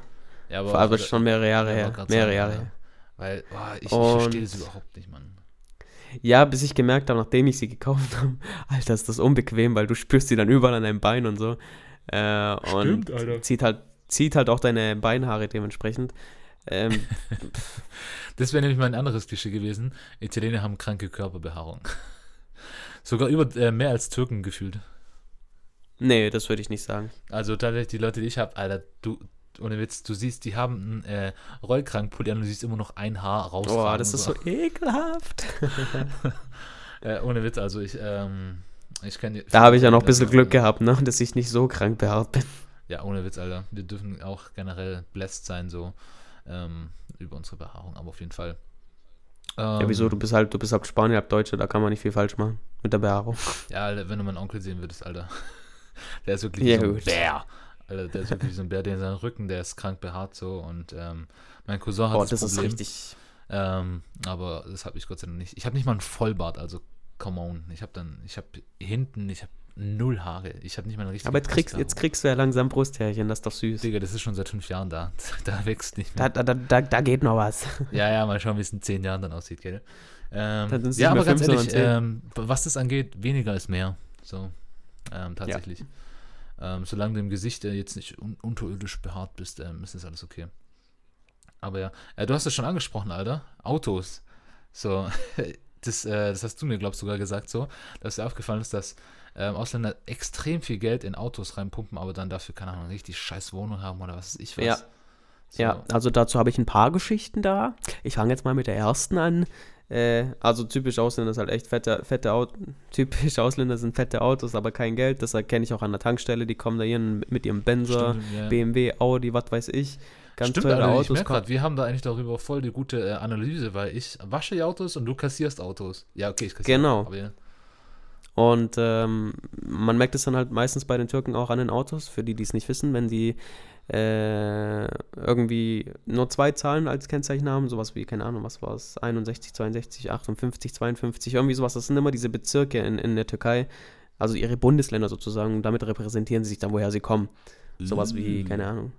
S2: ja,
S1: Aber, aber schon mehrere Jahre
S2: Ja,
S1: her. Mehrere
S2: sagen,
S1: Jahre
S2: ja.
S1: her.
S2: Weil, boah, ich, ich verstehe das überhaupt nicht, Mann.
S1: Ja, bis ich gemerkt habe, nachdem ich sie gekauft habe, [laughs] Alter, ist das unbequem, weil du spürst sie dann überall an deinem Bein und so. Äh, und
S2: Stimmt, Alter.
S1: zieht halt, zieht halt auch deine Beinhaare dementsprechend. Ähm, [laughs]
S2: Das wäre nämlich mein anderes Klischee gewesen. Italiener haben kranke Körperbehaarung. [laughs] Sogar über äh, mehr als Türken gefühlt.
S1: nee, das würde ich nicht sagen.
S2: Also tatsächlich die Leute, die ich habe, Alter, du, ohne Witz, du siehst, die haben einen äh, Rollkrankpulli an und du siehst immer noch ein Haar raus.
S1: Oh, das ist so ekelhaft. [laughs]
S2: Äh, ohne Witz, also ich, ähm, ich kenne
S1: Da habe ich ja noch ein bisschen Glück gehabt, ne, dass ich nicht so krank behaart bin.
S2: Ja, ohne Witz, Alter. Wir dürfen auch generell blessed sein, so ähm, über unsere Behaarung, aber auf jeden Fall.
S1: Ja, wieso? Du bist halt, du bist halt Spanier, halb Deutsche, da kann man nicht viel falsch machen mit der Behaarung.
S2: Ja, Alter, wenn du meinen Onkel sehen würdest, Alter. [laughs] Der ist wirklich
S1: Ja,
S2: so ein. Bär. Alter, der ist wirklich wie so ein Bär, der in seinem Rücken, der ist krank behaart so und ähm, mein Cousin hat
S1: Oh,
S2: das,
S1: das ist
S2: Problem.
S1: richtig.
S2: Ähm, aber das habe ich Gott sei Dank nicht. Ich habe nicht mal einen Vollbart, also come on. Ich habe dann, ich habe hinten, ich habe null Haare. Ich habe nicht mal eine richtige
S1: Aber jetzt kriegst, jetzt kriegst du ja langsam Brusthärchen, das ist doch süß.
S2: Digga, das ist schon seit fünf Jahren da. [laughs] Da wächst nicht mehr.
S1: Da, da, da, da geht noch was. [laughs]
S2: Ja, ja, mal schauen, wie es in zehn Jahren dann aussieht, gell? Ähm, ja, aber ganz ehrlich, ähm, was das angeht, weniger ist mehr. So, ähm, tatsächlich. Ähm, solange du im Gesicht äh, jetzt nicht un unterirdisch behaart bist, ähm, ist das alles okay. Aber ja, äh, du hast es schon angesprochen, Alter. Autos. So, [laughs] das, äh, das hast du mir, glaubst sogar gesagt so, dass dir aufgefallen ist, dass ähm, Ausländer extrem viel Geld in Autos reinpumpen, aber dann dafür, keine Ahnung, richtig scheiß Wohnung haben oder was weiß ich was.
S1: Ja.
S2: So,
S1: Ja, also dazu habe ich ein paar Geschichten da. Ich fange jetzt mal mit der ersten an. Äh, also typisch Ausländer ist halt echt fette, fette Autos. [laughs] Typisch Ausländer sind fette Autos, aber kein Geld. Das erkenne ich auch an der Tankstelle. Die kommen da hier mit ihrem Benzer,
S2: Stimmt, ja.
S1: BMW, Audi, was weiß ich. Ganz
S2: Stimmt,
S1: teure
S2: Alter, ich
S1: Autos. kommen.
S2: grad, wir haben da eigentlich darüber voll die gute äh, Analyse, weil ich wasche die Autos und du kassierst Autos. Ja, okay, ich kassiere.
S1: Genau.
S2: Aber ja.
S1: Und ähm, man merkt es dann halt meistens bei den Türken auch an den Autos, für die, die es nicht wissen, wenn die äh, irgendwie nur zwei Zahlen als Kennzeichen haben, sowas wie, keine Ahnung, was war es, 61, 62, 58, 52, irgendwie sowas, das sind immer diese Bezirke in, in der Türkei, also ihre Bundesländer sozusagen, und damit repräsentieren sie sich dann, woher sie kommen. Sowas wie, keine Ahnung.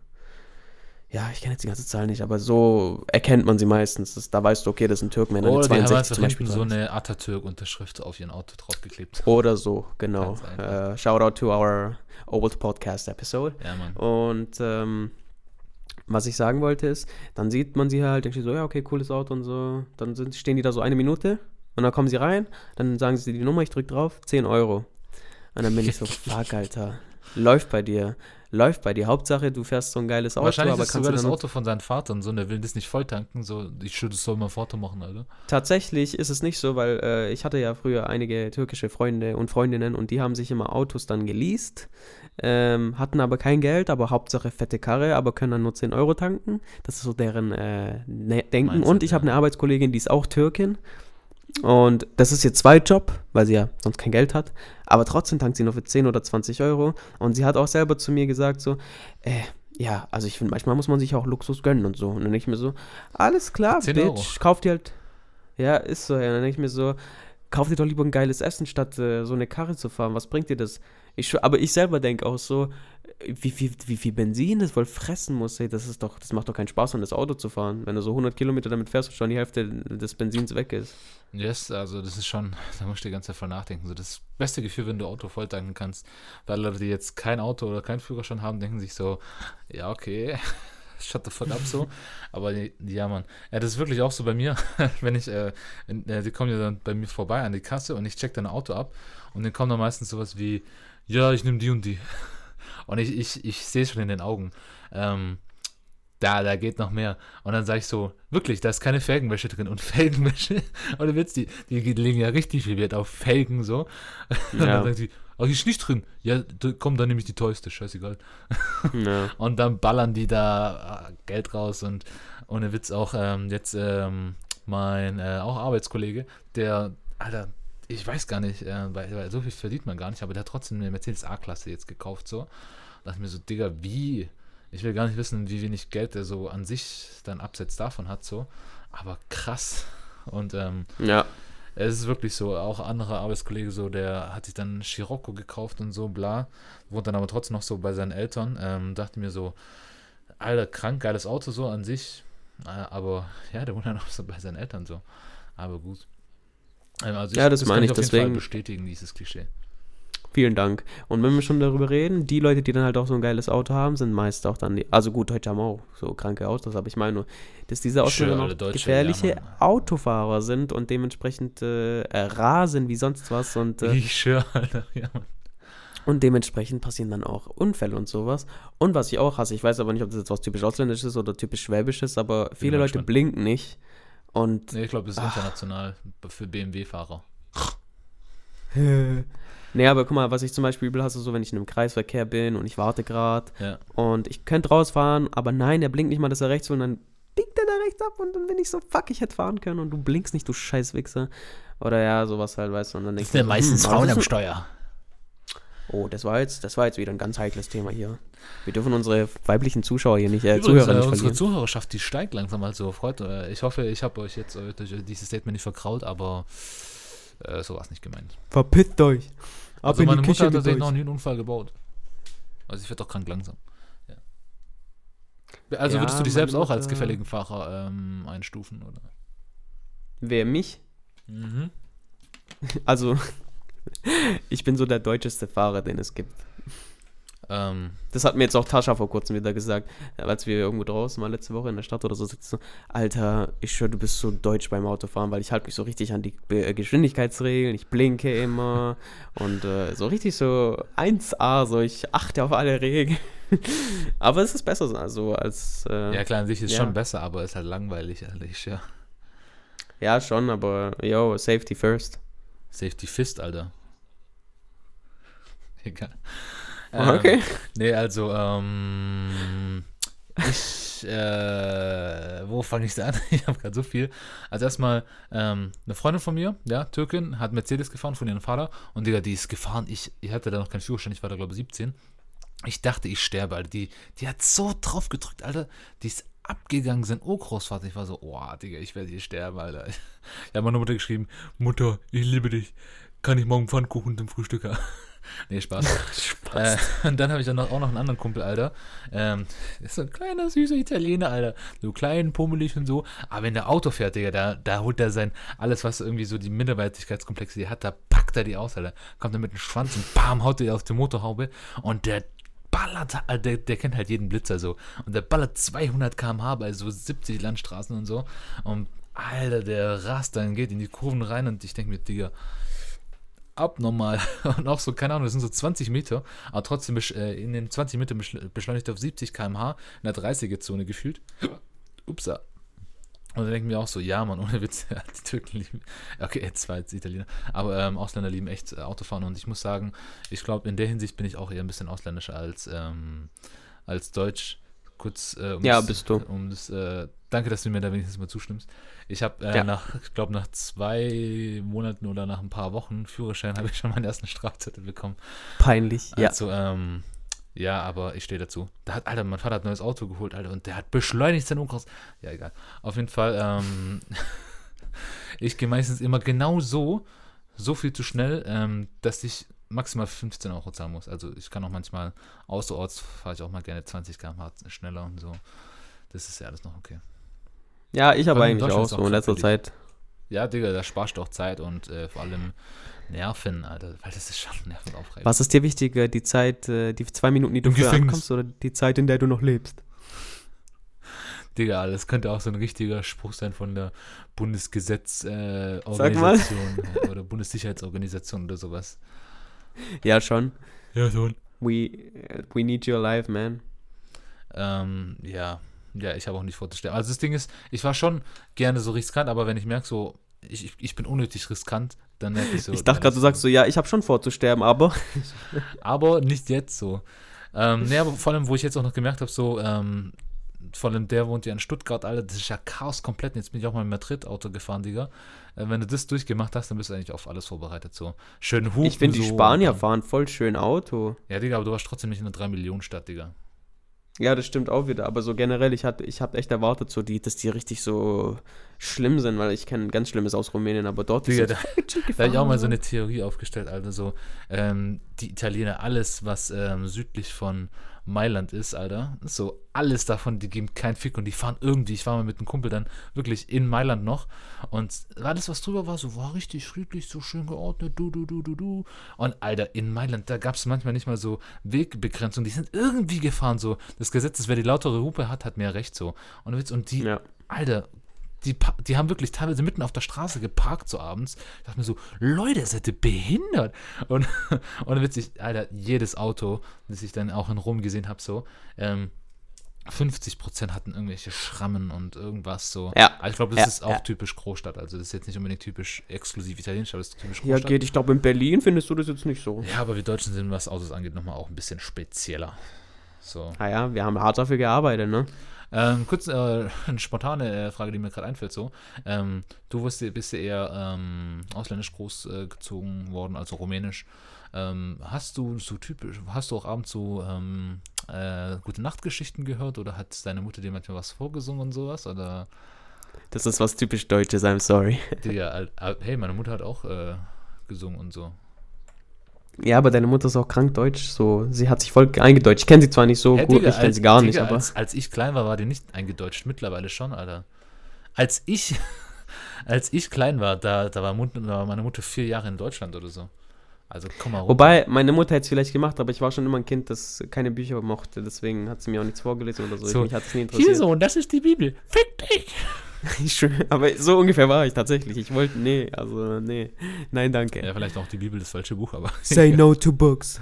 S1: Ja, ich kenne jetzt die ganze Zahl nicht, aber so erkennt man sie meistens. Das, da weißt du, okay, das sind Türken, wenn
S2: Oder die haben
S1: 62
S2: einfach
S1: zum Beispiel
S2: so eine Atatürk-Unterschrift auf ihren Auto draufgeklebt.
S1: Oder so, [laughs] genau.
S2: Einfach.
S1: Äh, shout out to our old podcast episode.
S2: Ja, Mann.
S1: Und ähm, was ich sagen wollte ist, dann sieht man sie halt, denkt so, ja, okay, cooles Auto und so. Dann sind, stehen die da so eine Minute und dann kommen sie rein, dann sagen sie die Nummer, ich drück drauf, 10 Euro. Und dann bin ich so, [laughs] fuck, Alter. Läuft bei dir. Läuft bei dir. Hauptsache, du fährst so ein geiles Auto,
S2: Wahrscheinlich
S1: aber
S2: ist
S1: kannst
S2: sogar
S1: du
S2: das Auto von seinem Vater und so, und der will das nicht voll tanken. So, ich schuld, soll mal ein Foto machen, Alter.
S1: Tatsächlich ist es nicht so, weil äh, ich hatte ja früher einige türkische Freunde und Freundinnen und die haben sich immer Autos dann geleast, ähm, hatten aber kein Geld, aber Hauptsache fette Karre, aber können dann nur 10 Euro tanken. Das ist so deren äh, ne Denken.
S2: Mindset,
S1: und ich
S2: ja.
S1: habe eine Arbeitskollegin, die ist auch Türkin. Und das ist ihr Zweitjob, weil sie ja sonst kein Geld hat. Aber trotzdem tankt sie nur für 10 oder 20 Euro. Und sie hat auch selber zu mir gesagt so, äh, ja, also ich finde, manchmal muss man sich auch Luxus gönnen und so. Und dann denke ich mir so, alles klar,
S2: 10
S1: Bitch,
S2: Euro.
S1: kauf dir halt. Ja, ist so, ja. Dann denke ich mir so, kauf dir doch lieber ein geiles Essen, statt äh, so eine Karre zu fahren. Was bringt dir das? Ich, aber ich selber denke auch so, wie viel, wie viel Benzin das wohl fressen muss, ey, das ist doch, das macht doch keinen Spaß, um das Auto zu fahren. Wenn du so 100 Kilometer damit fährst und schon die Hälfte des Benzins weg ist.
S2: Yes, also das ist schon, [laughs] da musst du die ganze Zeit voll nachdenken. So das beste Gefühl, wenn du Auto voll tanken kannst. Weil Leute, die jetzt kein Auto oder keinen Führerschein haben, denken sich so, ja, okay, [laughs] shut the fuck up so. Aber ja, Mann. Ja, das ist wirklich auch so bei mir, [laughs] wenn ich, äh, wenn, äh, die kommen ja dann bei mir vorbei an die Kasse und ich check dann ein Auto ab und dann kommt dann meistens sowas wie, ja, ich nehme die und die. [laughs] Und ich, ich, ich sehe schon in den Augen. Ähm, da, da geht noch mehr. Und dann sage ich so, wirklich, da ist keine Felgenwäsche drin. Und [laughs] Felgenwäsche, oder Witz, die, die legen ja richtig viel Wert auf Felgen so. [laughs] Und
S1: Ja.
S2: dann sagt sie, ach, die ist nicht drin. Ja, komm, dann nehme ich die teuerste, scheißegal.
S1: Ja.
S2: Und dann ballern die da äh, Geld raus und ohne Witz auch ähm, jetzt ähm, mein äh, auch Arbeitskollege, der, Alter, ich weiß gar nicht, äh, weil, weil so viel verdient man gar nicht, aber der hat trotzdem eine Mercedes A-Klasse jetzt gekauft so. Da dachte ich mir so, Digga, wie? Ich will gar nicht wissen, wie wenig Geld der so an sich dann abseits davon hat so. Aber krass. Und ähm,
S1: ja.
S2: es ist wirklich so, auch anderer Arbeitskollege so, der hat sich dann Scirocco gekauft und so, bla, wohnt dann aber trotzdem noch so bei seinen Eltern, ähm, dachte mir so, alter, krank, geiles Auto so an sich, äh, aber ja, der wohnt dann auch so bei seinen Eltern so, aber gut. Also
S1: Ja, das
S2: kann
S1: meine ich,
S2: jeden
S1: deswegen-
S2: bestätigen, dieses Klischee.
S1: Vielen Dank. Und wenn wir schon darüber reden, die Leute, die dann halt auch so ein geiles Auto haben, sind meist auch dann die, also gut, Deutsche haben auch so kranke Autos, aber ich meine nur, dass diese Autos
S2: Schön,
S1: auch
S2: Deutsche,
S1: gefährliche
S2: ja.
S1: Autofahrer sind und dementsprechend äh, äh, rasen wie sonst was und, äh,
S2: Ich schwöre, Alter, ja, Mann.
S1: und dementsprechend passieren dann auch Unfälle und sowas. Und was ich auch hasse, ich weiß aber nicht, ob das jetzt was typisch Ausländisches oder typisch Schwäbisches, aber viele Leute blinken nicht und
S2: Nee, ich glaube, das ist
S1: Ach.
S2: international für BMW-Fahrer. [laughs]
S1: Nee, aber guck mal, was ich zum Beispiel übel hasse, so wenn ich in einem Kreisverkehr bin und ich warte gerade
S2: Ja.
S1: und ich könnte rausfahren, aber nein, der blinkt nicht mal, dass er rechts will und dann biegt er da rechts ab und dann bin ich so, fuck, ich hätte fahren können und du blinkst nicht, du scheiß Wichser. Oder ja, sowas halt, weißt du, und dann denkst du so, hm, aber das ist-
S2: Steuer.
S1: Oh, das war jetzt, das war jetzt wieder ein ganz heikles Thema hier. Wir dürfen unsere weiblichen Zuschauer hier nicht, äh,
S2: Übrigens,
S1: Zuhörer
S2: äh,
S1: nicht
S2: unsere
S1: verlieren.
S2: Zuhörerschaft, die steigt langsam, also freut äh, Ich hoffe, ich habe euch jetzt äh, durch dieses Statement nicht verkraut, aber äh, so war es nicht gemeint.
S1: Verpisst euch. Ab
S2: Also meine Mutter hat tatsächlich noch einen Unfall gebaut. Also ich werde doch krank langsam. Ja. Also
S1: Ja,
S2: würdest du dich selbst auch als gefälligen Fahrer ähm, einstufen, oder?
S1: Wer mich?
S2: Mhm. [laughs]
S1: Also, [laughs] ich bin so der deutscheste Fahrer, den es gibt.
S2: Ähm,
S1: Das hat mir jetzt auch Tascha vor kurzem wieder gesagt, als wir irgendwo draußen mal letzte Woche in der Stadt oder so sitzen. So, Alter, ich schwör, du bist so deutsch beim Autofahren, weil ich halte mich so richtig an die äh, Geschwindigkeitsregeln, ich blinke immer [laughs] und äh, so richtig so 1A, so ich achte auf alle Regeln. [laughs] Aber es ist besser so also als, äh,
S2: ja klar, an sich ist
S1: ja.
S2: schon besser, aber ist halt langweilig, ehrlich, ja.
S1: ja schon, aber yo, Safety first.
S2: Safety Fist, Alter. [laughs] Egal.
S1: Okay.
S2: Ähm, nee, also, ähm, ich, äh, wo fange ich an? [laughs] Ich habe gerade so viel. Also erstmal, ähm, eine Freundin von mir, ja, Türkin, hat Mercedes gefahren von ihrem Vater und Digga, die ist gefahren. Ich, ich hatte da noch keinen Führerschein, ich war da glaube ich 17. Ich dachte, ich sterbe, Alter. Die, die hat so drauf gedrückt, Alter. Die ist abgegangen, sein Urgroßvater. Ich war so, oh, Digga, ich werde hier sterben, Alter. [laughs] Ich habe meiner Mutter geschrieben, Mutter, ich liebe dich. Kann ich morgen Pfannkuchen zum Frühstück haben? [laughs] nee, [laughs] Spaß. Äh, und dann habe ich dann noch, auch noch einen anderen Kumpel, Alter. Ähm, ist so ein kleiner, süßer Italiener, Alter. So klein, pummelig und so. Aber wenn der Auto fährt, Digga, da, da holt er sein, alles, was irgendwie so die Minderwertigkeitskomplexe die hat, da packt er die aus, Alter. Kommt er mit dem Schwanz und bam, haut er auf die Motorhaube. Und der ballert, Alter, der, der kennt halt jeden Blitzer so. Und der ballert 200 km/h bei so 70 Landstraßen und so. Und Alter, der rast dann, geht in die Kurven rein und ich denke mir, Digga, abnormal. [laughs] Und auch so, keine Ahnung, das sind so 20 Meter, aber trotzdem äh, in den 20 Meter beschl- beschleunigt auf 70 km/h in der 30er-Zone gefühlt. Upsa. Und dann denken wir auch so, ja, Mann, ohne Witz, [laughs] die Türken lieben, okay, jetzt war jetzt Italiener, aber ähm, Ausländer lieben echt äh, Autofahren und ich muss sagen, ich glaube, in der Hinsicht bin ich auch eher ein bisschen ausländischer als, ähm, als Deutsch. Kurz, äh, um
S1: Ja,
S2: das,
S1: bist du.
S2: Um das, äh, danke, dass du mir da wenigstens mal zustimmst. Ich habe äh,
S1: Ja.
S2: nach, ich glaube, nach zwei Monaten oder nach ein paar Wochen Führerschein [laughs] habe ich schon meinen ersten Strafzettel bekommen.
S1: Peinlich, ja.
S2: Also, ähm, ja, aber ich stehe dazu. Da hat, Alter, mein Vater hat ein neues Auto geholt, Alter, und der hat beschleunigt sein Umkreis. Ja, egal. Auf jeden Fall, ähm, [laughs] ich gehe meistens immer genau so, so viel zu schnell, ähm, dass ich maximal 15 Euro zahlen muss. Also ich kann auch manchmal außerorts fahre ich auch mal gerne 20 km/h schneller und so. Das ist ja alles noch okay.
S1: Ja, ich
S2: in
S1: eigentlich auch so in letzter. Zeit.
S2: Ja, Digga, da sparst du auch Zeit und äh, vor allem Nerven, Alter, weil das ist schon [laughs] nervenaufreibend.
S1: Was ist dir wichtiger, die Zeit, äh, die zwei Minuten, die du früher ankommst, oder die Zeit, in der du noch lebst?
S2: Digga, das könnte auch so ein richtiger Spruch sein von der Bundesgesetz äh, [laughs] äh, oder Bundessicherheitsorganisation oder sowas.
S1: Ja, schon.
S2: Ja, so.
S1: We, we need you alive, man.
S2: Ähm, ja, ja, ich habe auch nicht vorzustellen. Also das Ding ist, ich war schon gerne so riskant, aber wenn ich merke so, ich, ich bin unnötig riskant, dann merke ich
S1: dachte gerade, du sagst so, ja, ich habe schon vor zu sterben, aber [laughs]
S2: aber nicht jetzt so. Ähm, nee, aber vor allem, wo ich jetzt auch noch gemerkt habe, so, ähm, vor allem der wohnt ja in Stuttgart, Alter, das ist ja Chaos komplett. Jetzt bin ich auch mal mit Madrid Auto gefahren, Digga. Äh, wenn du das durchgemacht hast, dann bist du eigentlich auf alles vorbereitet, so. Schön hupen,
S1: ich finde, die
S2: so.
S1: Spanier fahren voll schön Auto.
S2: Ja, Digga, aber du warst trotzdem nicht in einer 3-Millionen-Stadt, Digga.
S1: Ja, das stimmt auch wieder. Aber so generell, ich hatte, ich habe echt erwartet, so die, dass die richtig so schlimm sind, weil ich kenne ganz Schlimmes aus Rumänien, aber dort
S2: Digga,
S1: ist
S2: da, [laughs] da habe ich auch mal so eine Theorie aufgestellt, Alter, so, ähm, die Italiener, alles, was ähm, südlich von Mailand ist, Alter, so, alles davon, die geben keinen Fick und die fahren irgendwie, ich war mal mit einem Kumpel dann wirklich in Mailand noch und alles, was drüber war, so, war richtig friedlich, so schön geordnet, du, du, du, du, du. Und, Alter, in Mailand, da gab es manchmal nicht mal so Wegbegrenzung, die sind irgendwie gefahren, so, das Gesetz ist, wer die lautere Hupe hat, hat mehr Recht, so. Und, und die,
S1: Ja.
S2: Alter, die, die haben wirklich teilweise mitten auf der Straße geparkt so abends. Ich dachte mir so, Leute, seid ihr behindert? Und, [laughs] und witzig, Alter, jedes Auto, das ich dann auch in Rom gesehen habe, so, ähm, 50% hatten irgendwelche Schrammen und irgendwas so.
S1: Ja,
S2: Aber ich glaube, das
S1: ja,
S2: ist auch
S1: ja.
S2: typisch Großstadt. Also das ist jetzt nicht unbedingt typisch exklusiv italienisch, aber das ist typisch
S1: Ja,
S2: Großstadt.
S1: geht. Ich glaube, in Berlin findest du das jetzt nicht so.
S2: Ja, aber wir Deutschen sind, was Autos angeht, nochmal auch ein bisschen spezieller. So.
S1: Naja, wir haben hart dafür gearbeitet, ne?
S2: Ähm, kurz äh, [laughs] eine spontane äh, Frage, die mir gerade einfällt. So, ähm, du bist, bist ja eher ähm, ausländisch großgezogen äh, worden, also rumänisch. Ähm, hast du so typisch, hast du auch abends so ähm, äh, gute Nachtgeschichten gehört oder hat deine Mutter dir manchmal was vorgesungen und sowas? Oder
S1: Das ist was typisch Deutsches, I'm sorry.
S2: Al- al- hey, meine Mutter hat auch äh, gesungen und so.
S1: Ja, aber deine Mutter ist auch krank deutsch, so. Sie hat sich voll eingedeutscht. Ich kenne sie zwar nicht so
S2: Hä,
S1: gut,
S2: Digga,
S1: ich kenne sie gar
S2: Digga,
S1: nicht, aber.
S2: Als, als ich klein war, war die nicht eingedeutscht. Mittlerweile schon, Alter. Als ich, [laughs] als ich klein war, da, da war meine Mutter vier Jahre in Deutschland oder so. Also komm mal runter.
S1: Wobei, meine Mutter hätte es vielleicht gemacht, aber ich war schon immer ein Kind, das keine Bücher mochte, deswegen hat sie mir auch nichts vorgelesen oder so.
S2: So,
S1: Mich hat es nie interessiert.
S2: Sohn, das ist die Bibel. Fick dich. [laughs]
S1: Ich schwör, aber so ungefähr war ich tatsächlich. Ich wollte, nee, also, nee. Nein, danke.
S2: Ja, vielleicht auch die Bibel das falsche Buch, aber. [laughs]
S1: Say no to books.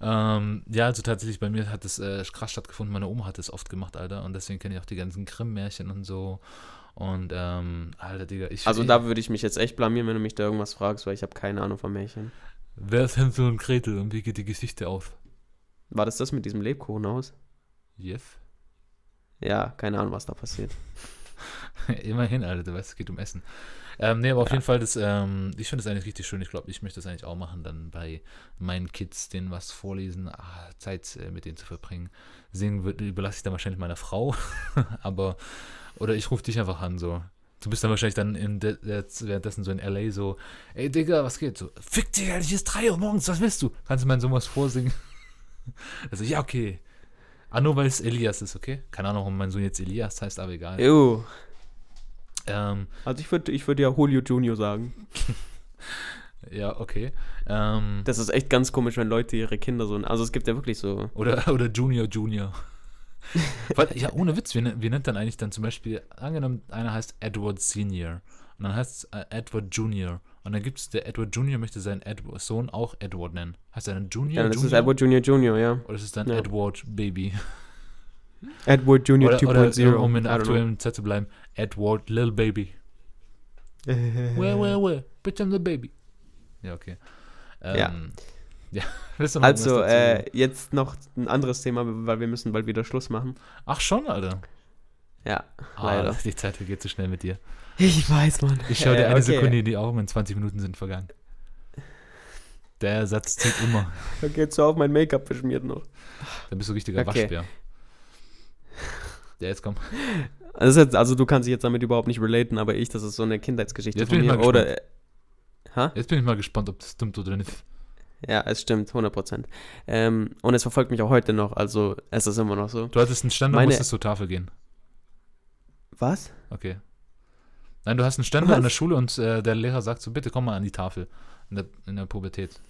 S2: Ähm, ja, also tatsächlich bei mir hat es äh, krass stattgefunden. Meine Oma hat es oft gemacht, Alter. Und deswegen kenne ich auch die ganzen Grimm-Märchen und so. Und, ähm, Alter, Digga, ich.
S1: Also da würde ich mich jetzt echt blamieren, wenn du mich da irgendwas fragst, weil ich habe keine Ahnung von Märchen.
S2: Wer ist Hänsel und Gretel und wie geht die Geschichte aus?
S1: War das das mit diesem Lebkuchenhaus?
S2: Yes.
S1: Ja, keine Ahnung, was da passiert. [laughs]
S2: Immerhin, Alter, du weißt, es geht um Essen. Ähm, nee, aber auf
S1: Ja.
S2: jeden Fall, das, ähm, ich finde das eigentlich richtig schön. Ich glaube, ich möchte das eigentlich auch machen, dann bei meinen Kids denen was vorlesen, ah, Zeit äh, mit denen zu verbringen. Singen wird, überlasse ich dann wahrscheinlich meiner Frau, [laughs] aber, oder ich rufe dich einfach an, so. Du bist dann wahrscheinlich dann in de, de, währenddessen so in L.A. so, ey Digga, was geht? So, fick dich, Alter, hier ist 3 Uhr morgens, was willst du? Kannst du meinen Sohn was vorsingen? [laughs] Also, ja, okay. Ah, nur weil es Elias ist, okay? Keine Ahnung, warum mein Sohn jetzt Elias heißt, aber egal.
S1: Ew.
S2: Ähm,
S1: Also ich würde ich würd ja Julio Junior sagen. [laughs]
S2: Ja, okay. Ähm,
S1: Das ist echt ganz komisch, wenn Leute ihre Kinder so. Also es gibt ja wirklich so.
S2: oder, oder Junior Junior. [laughs] Weil, ja, ohne Witz, wie, ne- wie nennt dann eigentlich dann zum Beispiel, angenommen, einer heißt Edward Senior und dann heißt es äh, Edward Junior und dann gibt es, der Edward Junior möchte seinen Edward, Sohn auch Edward nennen. Heißt er dann Junior
S1: Ja, das ist
S2: Junior?
S1: Edward Junior Junior, ja.
S2: Oder ist es dann
S1: Ja.
S2: Edward Baby?
S1: Edward Junior
S2: Oder, oder
S1: 2.0.
S2: um in der aktuellen Zeit zu bleiben, Edward Little Baby. [laughs] Where, where, where? Bitch, I'm the baby. Ja, okay. Ähm,
S1: Ja. [laughs]
S2: Ja, willst du noch
S1: Also, äh, jetzt noch ein anderes Thema, weil wir müssen bald wieder Schluss machen.
S2: Ach schon, Alter.
S1: Ja,
S2: Ah,
S1: leider.
S2: die Zeit vergeht so schnell mit dir.
S1: Ich weiß, Mann.
S2: Ich schaue dir
S1: Äh,
S2: eine
S1: okay.
S2: Sekunde in die Augen und 20 Minuten sind vergangen. Der Satz zieht immer. [laughs]
S1: Okay, so auf mein Make-up beschmiert noch.
S2: Dann bist du richtiger
S1: Okay.
S2: Waschbär. Ja, jetzt komm.
S1: Ist jetzt, also du kannst dich jetzt damit überhaupt nicht relaten, aber ich, das ist so eine Kindheitsgeschichte
S2: Jetzt
S1: von mir. Oder, äh, ha?
S2: Jetzt bin ich mal gespannt, ob das stimmt oder nicht.
S1: Ja, es stimmt, 100%. Ähm, und es verfolgt mich auch heute noch, also es ist immer noch so.
S2: Du hattest einen Ständer
S1: Meine-
S2: musstest zur Tafel gehen.
S1: Was?
S2: Okay. Nein, du hast einen Ständer
S1: Was?
S2: an der Schule und äh, der Lehrer sagt so, bitte komm mal an die Tafel. In der, in der Pubertät.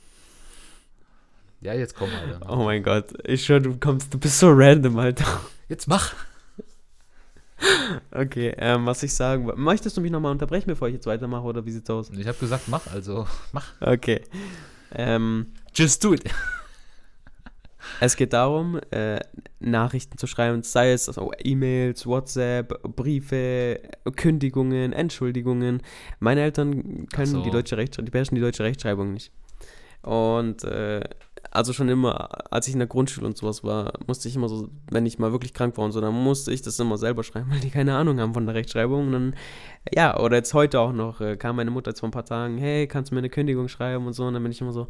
S2: Ja, jetzt komm, Alter.
S1: Oh mein Gott, ich schwör, du kommst, du bist so random, Alter.
S2: Jetzt mach! [laughs]
S1: Okay, ähm, was ich sagen wollte. Möchtest du mich nochmal unterbrechen, bevor ich jetzt weitermache, oder wie sieht's aus?
S2: Ich habe gesagt, mach, also mach.
S1: Okay. Ähm,
S2: Just do it. [laughs]
S1: es geht darum, äh, Nachrichten zu schreiben, sei es also E-Mails, WhatsApp, Briefe, Kündigungen, Entschuldigungen. Meine Eltern können
S2: so.
S1: die deutsche Rechtschreibung, die beherrschen die deutsche Rechtschreibung nicht. Und äh, also schon immer, als ich in der Grundschule und sowas war, musste ich immer so, wenn ich mal wirklich krank war und so, dann musste ich das immer selber schreiben, weil die keine Ahnung haben von der Rechtschreibung. Und dann, ja, oder jetzt heute auch noch, äh, kam meine Mutter jetzt vor ein paar Tagen, hey, kannst du mir eine Kündigung schreiben und so, und dann bin ich immer so,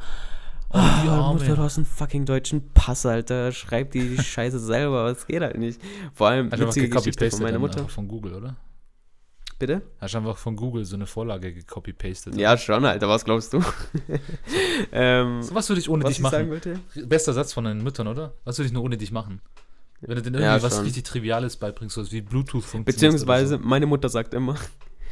S2: Oh, die
S1: Ah,
S2: Arme.
S1: Mutter, du hast einen fucking deutschen Pass, Alter. Schreib die [laughs] Scheiße selber, es geht halt nicht. Vor allem
S2: einfach
S1: witzige Geschichte von meiner Mutter.
S2: einfach von Google, oder?
S1: Bitte?
S2: Hast du einfach von Google so eine Vorlage gecopy-pastet?
S1: Ja, schon, Alter, was glaubst du? [laughs] ähm,
S2: So, was würde ich ohne
S1: was
S2: dich
S1: ich
S2: machen? Bester Satz von deinen Müttern, oder? Was würde ich nur ohne dich machen? Wenn du denen
S1: Ja,
S2: irgendwie was
S1: schon.
S2: richtig Triviales beibringst, so wie Bluetooth funktioniert.
S1: Beziehungsweise,
S2: oder
S1: meine Mutter sagt immer,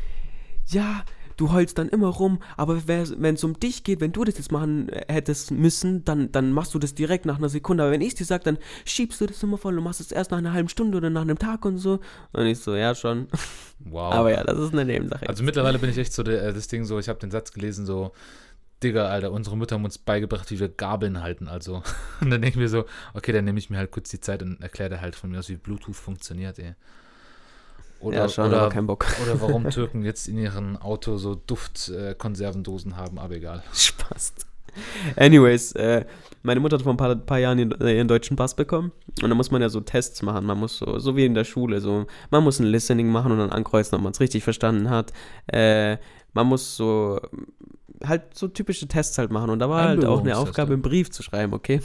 S1: [laughs] ja, du heulst dann immer rum, aber wenn es um dich geht, wenn du das jetzt machen äh, hättest müssen, dann, dann machst du das direkt nach einer Sekunde. Aber wenn ich es dir sage, dann schiebst du das immer voll und machst es erst nach einer halben Stunde oder nach einem Tag und so. Und ich so, ja, schon.
S2: Wow.
S1: Aber ja, das ist eine Nebensache.
S2: Also mittlerweile bin ich echt so der, äh, das Ding so, ich habe den Satz gelesen, so, Digga, Alter, unsere Mütter haben uns beigebracht, wie wir Gabeln halten, also. [laughs] Und dann denke ich mir so, okay, dann nehme ich mir halt kurz die Zeit und erkläre dir halt von mir aus, wie Bluetooth funktioniert, ey. Oder,
S1: ja, schon,
S2: oder,
S1: kein Bock. [laughs]
S2: oder warum [laughs] Türken jetzt in ihrem Auto so Duft-Konservendosen haben, aber egal. [laughs]
S1: Spaß. Anyways, äh, meine Mutter hat vor ein paar, paar Jahren ihren, äh, ihren deutschen Pass bekommen. Und da muss man ja so Tests machen. Man muss so, so wie in der Schule, so, man muss ein Listening machen und dann ankreuzen, ob man es richtig verstanden hat. Äh, man muss so halt so typische Tests halt machen. Und da war halt auch eine Aufgabe, einen Brief zu schreiben, okay?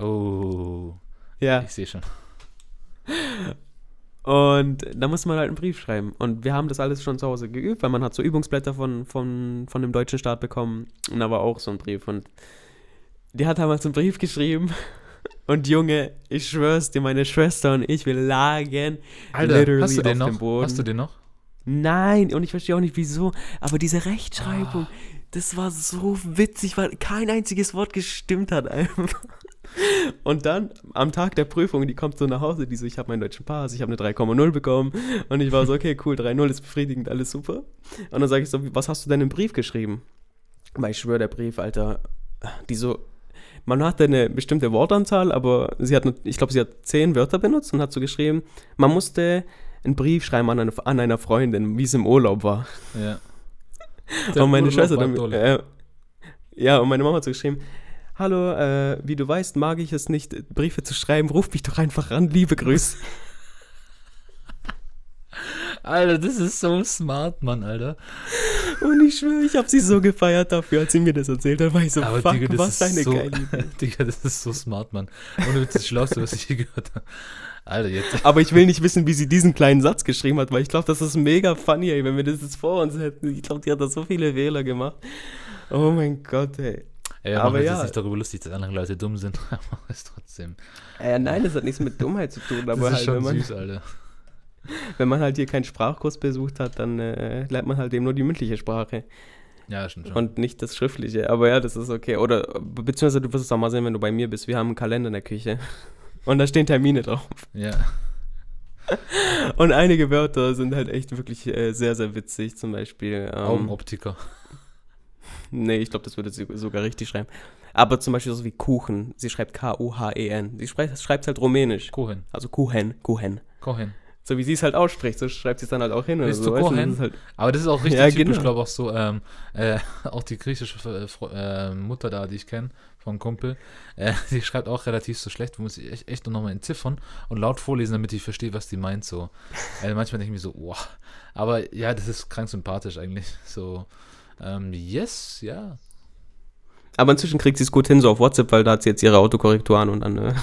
S2: Oh,
S1: Ja.
S2: ich sehe schon.
S1: Und da muss man halt einen Brief schreiben. Und wir haben das alles schon zu Hause geübt, weil man hat so Übungsblätter von, von, von dem deutschen Staat bekommen. Und da war auch so ein Brief. Und die hat damals einen Brief geschrieben. [laughs] Und Junge, ich schwör's dir, meine Schwester und ich, wir lagen
S2: Alter,
S1: literally
S2: hast du den
S1: auf
S2: noch?
S1: dem Boden.
S2: Hast du den noch?
S1: Nein, und ich verstehe auch nicht wieso, aber diese Rechtschreibung, das war so witzig, weil kein einziges Wort gestimmt hat einfach. Und dann am Tag der Prüfung, die kommt so nach Hause, die so, ich habe meinen deutschen Pass, ich habe eine 3,0 bekommen und ich war so, okay, cool, 3,0 ist befriedigend, alles super. Und dann sage ich so, was hast du denn im Brief geschrieben? Weil ich schwöre, der Brief, Alter, die so, man hatte eine bestimmte Wortanzahl, aber sie hat, ich glaube, sie hat zehn Wörter benutzt und hat so geschrieben, man musste einen Brief schreiben an an einer Freundin, wie es im Urlaub war.
S2: Ja. [laughs]
S1: und meine Schwester dann, äh, ja, und meine Mama hat so geschrieben, hallo, äh, wie du weißt, mag ich es nicht, Briefe zu schreiben, ruf mich doch einfach an, liebe Grüße. [laughs]
S2: Alter, das ist so smart, Mann, Alter.
S1: und ich schwöre, ich habe sie so gefeiert dafür, als sie mir das erzählt hat, war ich so,
S2: Aber
S1: fuck,
S2: Digga, das
S1: was eine
S2: so,
S1: geile Idee. [laughs]
S2: Digga, das ist so smart, Mann. Ohne Witz, das Schlauste, was ich je gehört habe. Alter, jetzt.
S1: Aber ich will nicht wissen, wie sie diesen kleinen Satz geschrieben hat, weil ich glaube, das ist mega funny, ey, wenn wir das jetzt vor uns hätten. Ich glaube, die hat da so viele Fehler gemacht. Oh mein Gott, ey.
S2: Ey,
S1: Aber
S2: uns
S1: ja.
S2: jetzt nicht darüber lustig, dass andere Leute dumm sind, [laughs] aber ist trotzdem.
S1: Äh, nein, das hat nichts mit Dummheit zu tun,
S2: Das
S1: aber
S2: ist
S1: halt,
S2: schon süß, Alter. [laughs]
S1: wenn man halt hier keinen Sprachkurs besucht hat, dann äh, lernt man halt eben nur die mündliche Sprache.
S2: Ja, stimmt schon.
S1: und nicht das Schriftliche. Aber ja, das ist okay. Oder beziehungsweise du wirst es auch mal sehen, wenn du bei mir bist. Wir haben einen Kalender in der Küche. [laughs] Und da stehen Termine drauf.
S2: ja. [laughs]
S1: Und einige Wörter sind halt echt wirklich äh, sehr, sehr witzig. Zum Beispiel. Ähm,
S2: Augenoptiker.
S1: nee, ich glaube, das würde sie sogar richtig schreiben. Aber zum Beispiel so wie Kuchen. Sie schreibt K-U-H-E-N. Sie schreibt es halt rumänisch.
S2: Kohen.
S1: Also Kuchen, Kuchen.
S2: Kohen.
S1: So wie sie es halt ausspricht, so schreibt sie es dann halt auch hin.
S2: Bist
S1: so,
S2: du
S1: weißt Das ist halt,
S2: Aber das ist auch richtig
S1: Ja,
S2: typisch,
S1: genau.
S2: glaube ich, auch so, ähm, äh, [laughs] auch die griechische äh, äh, Mutter da, die ich kenne, von Kumpel, äh, [laughs] die schreibt auch relativ so schlecht, muss ich echt, echt nochmal entziffern und laut vorlesen, damit ich verstehe, was die meint, so. Äh, [laughs] manchmal denke ich mir so, wow. Aber ja, das ist krank sympathisch eigentlich, so. Ähm, yes, ja.
S1: Aber inzwischen kriegt sie es gut hin, so auf WhatsApp, weil da hat sie jetzt ihre Autokorrektur an und dann äh,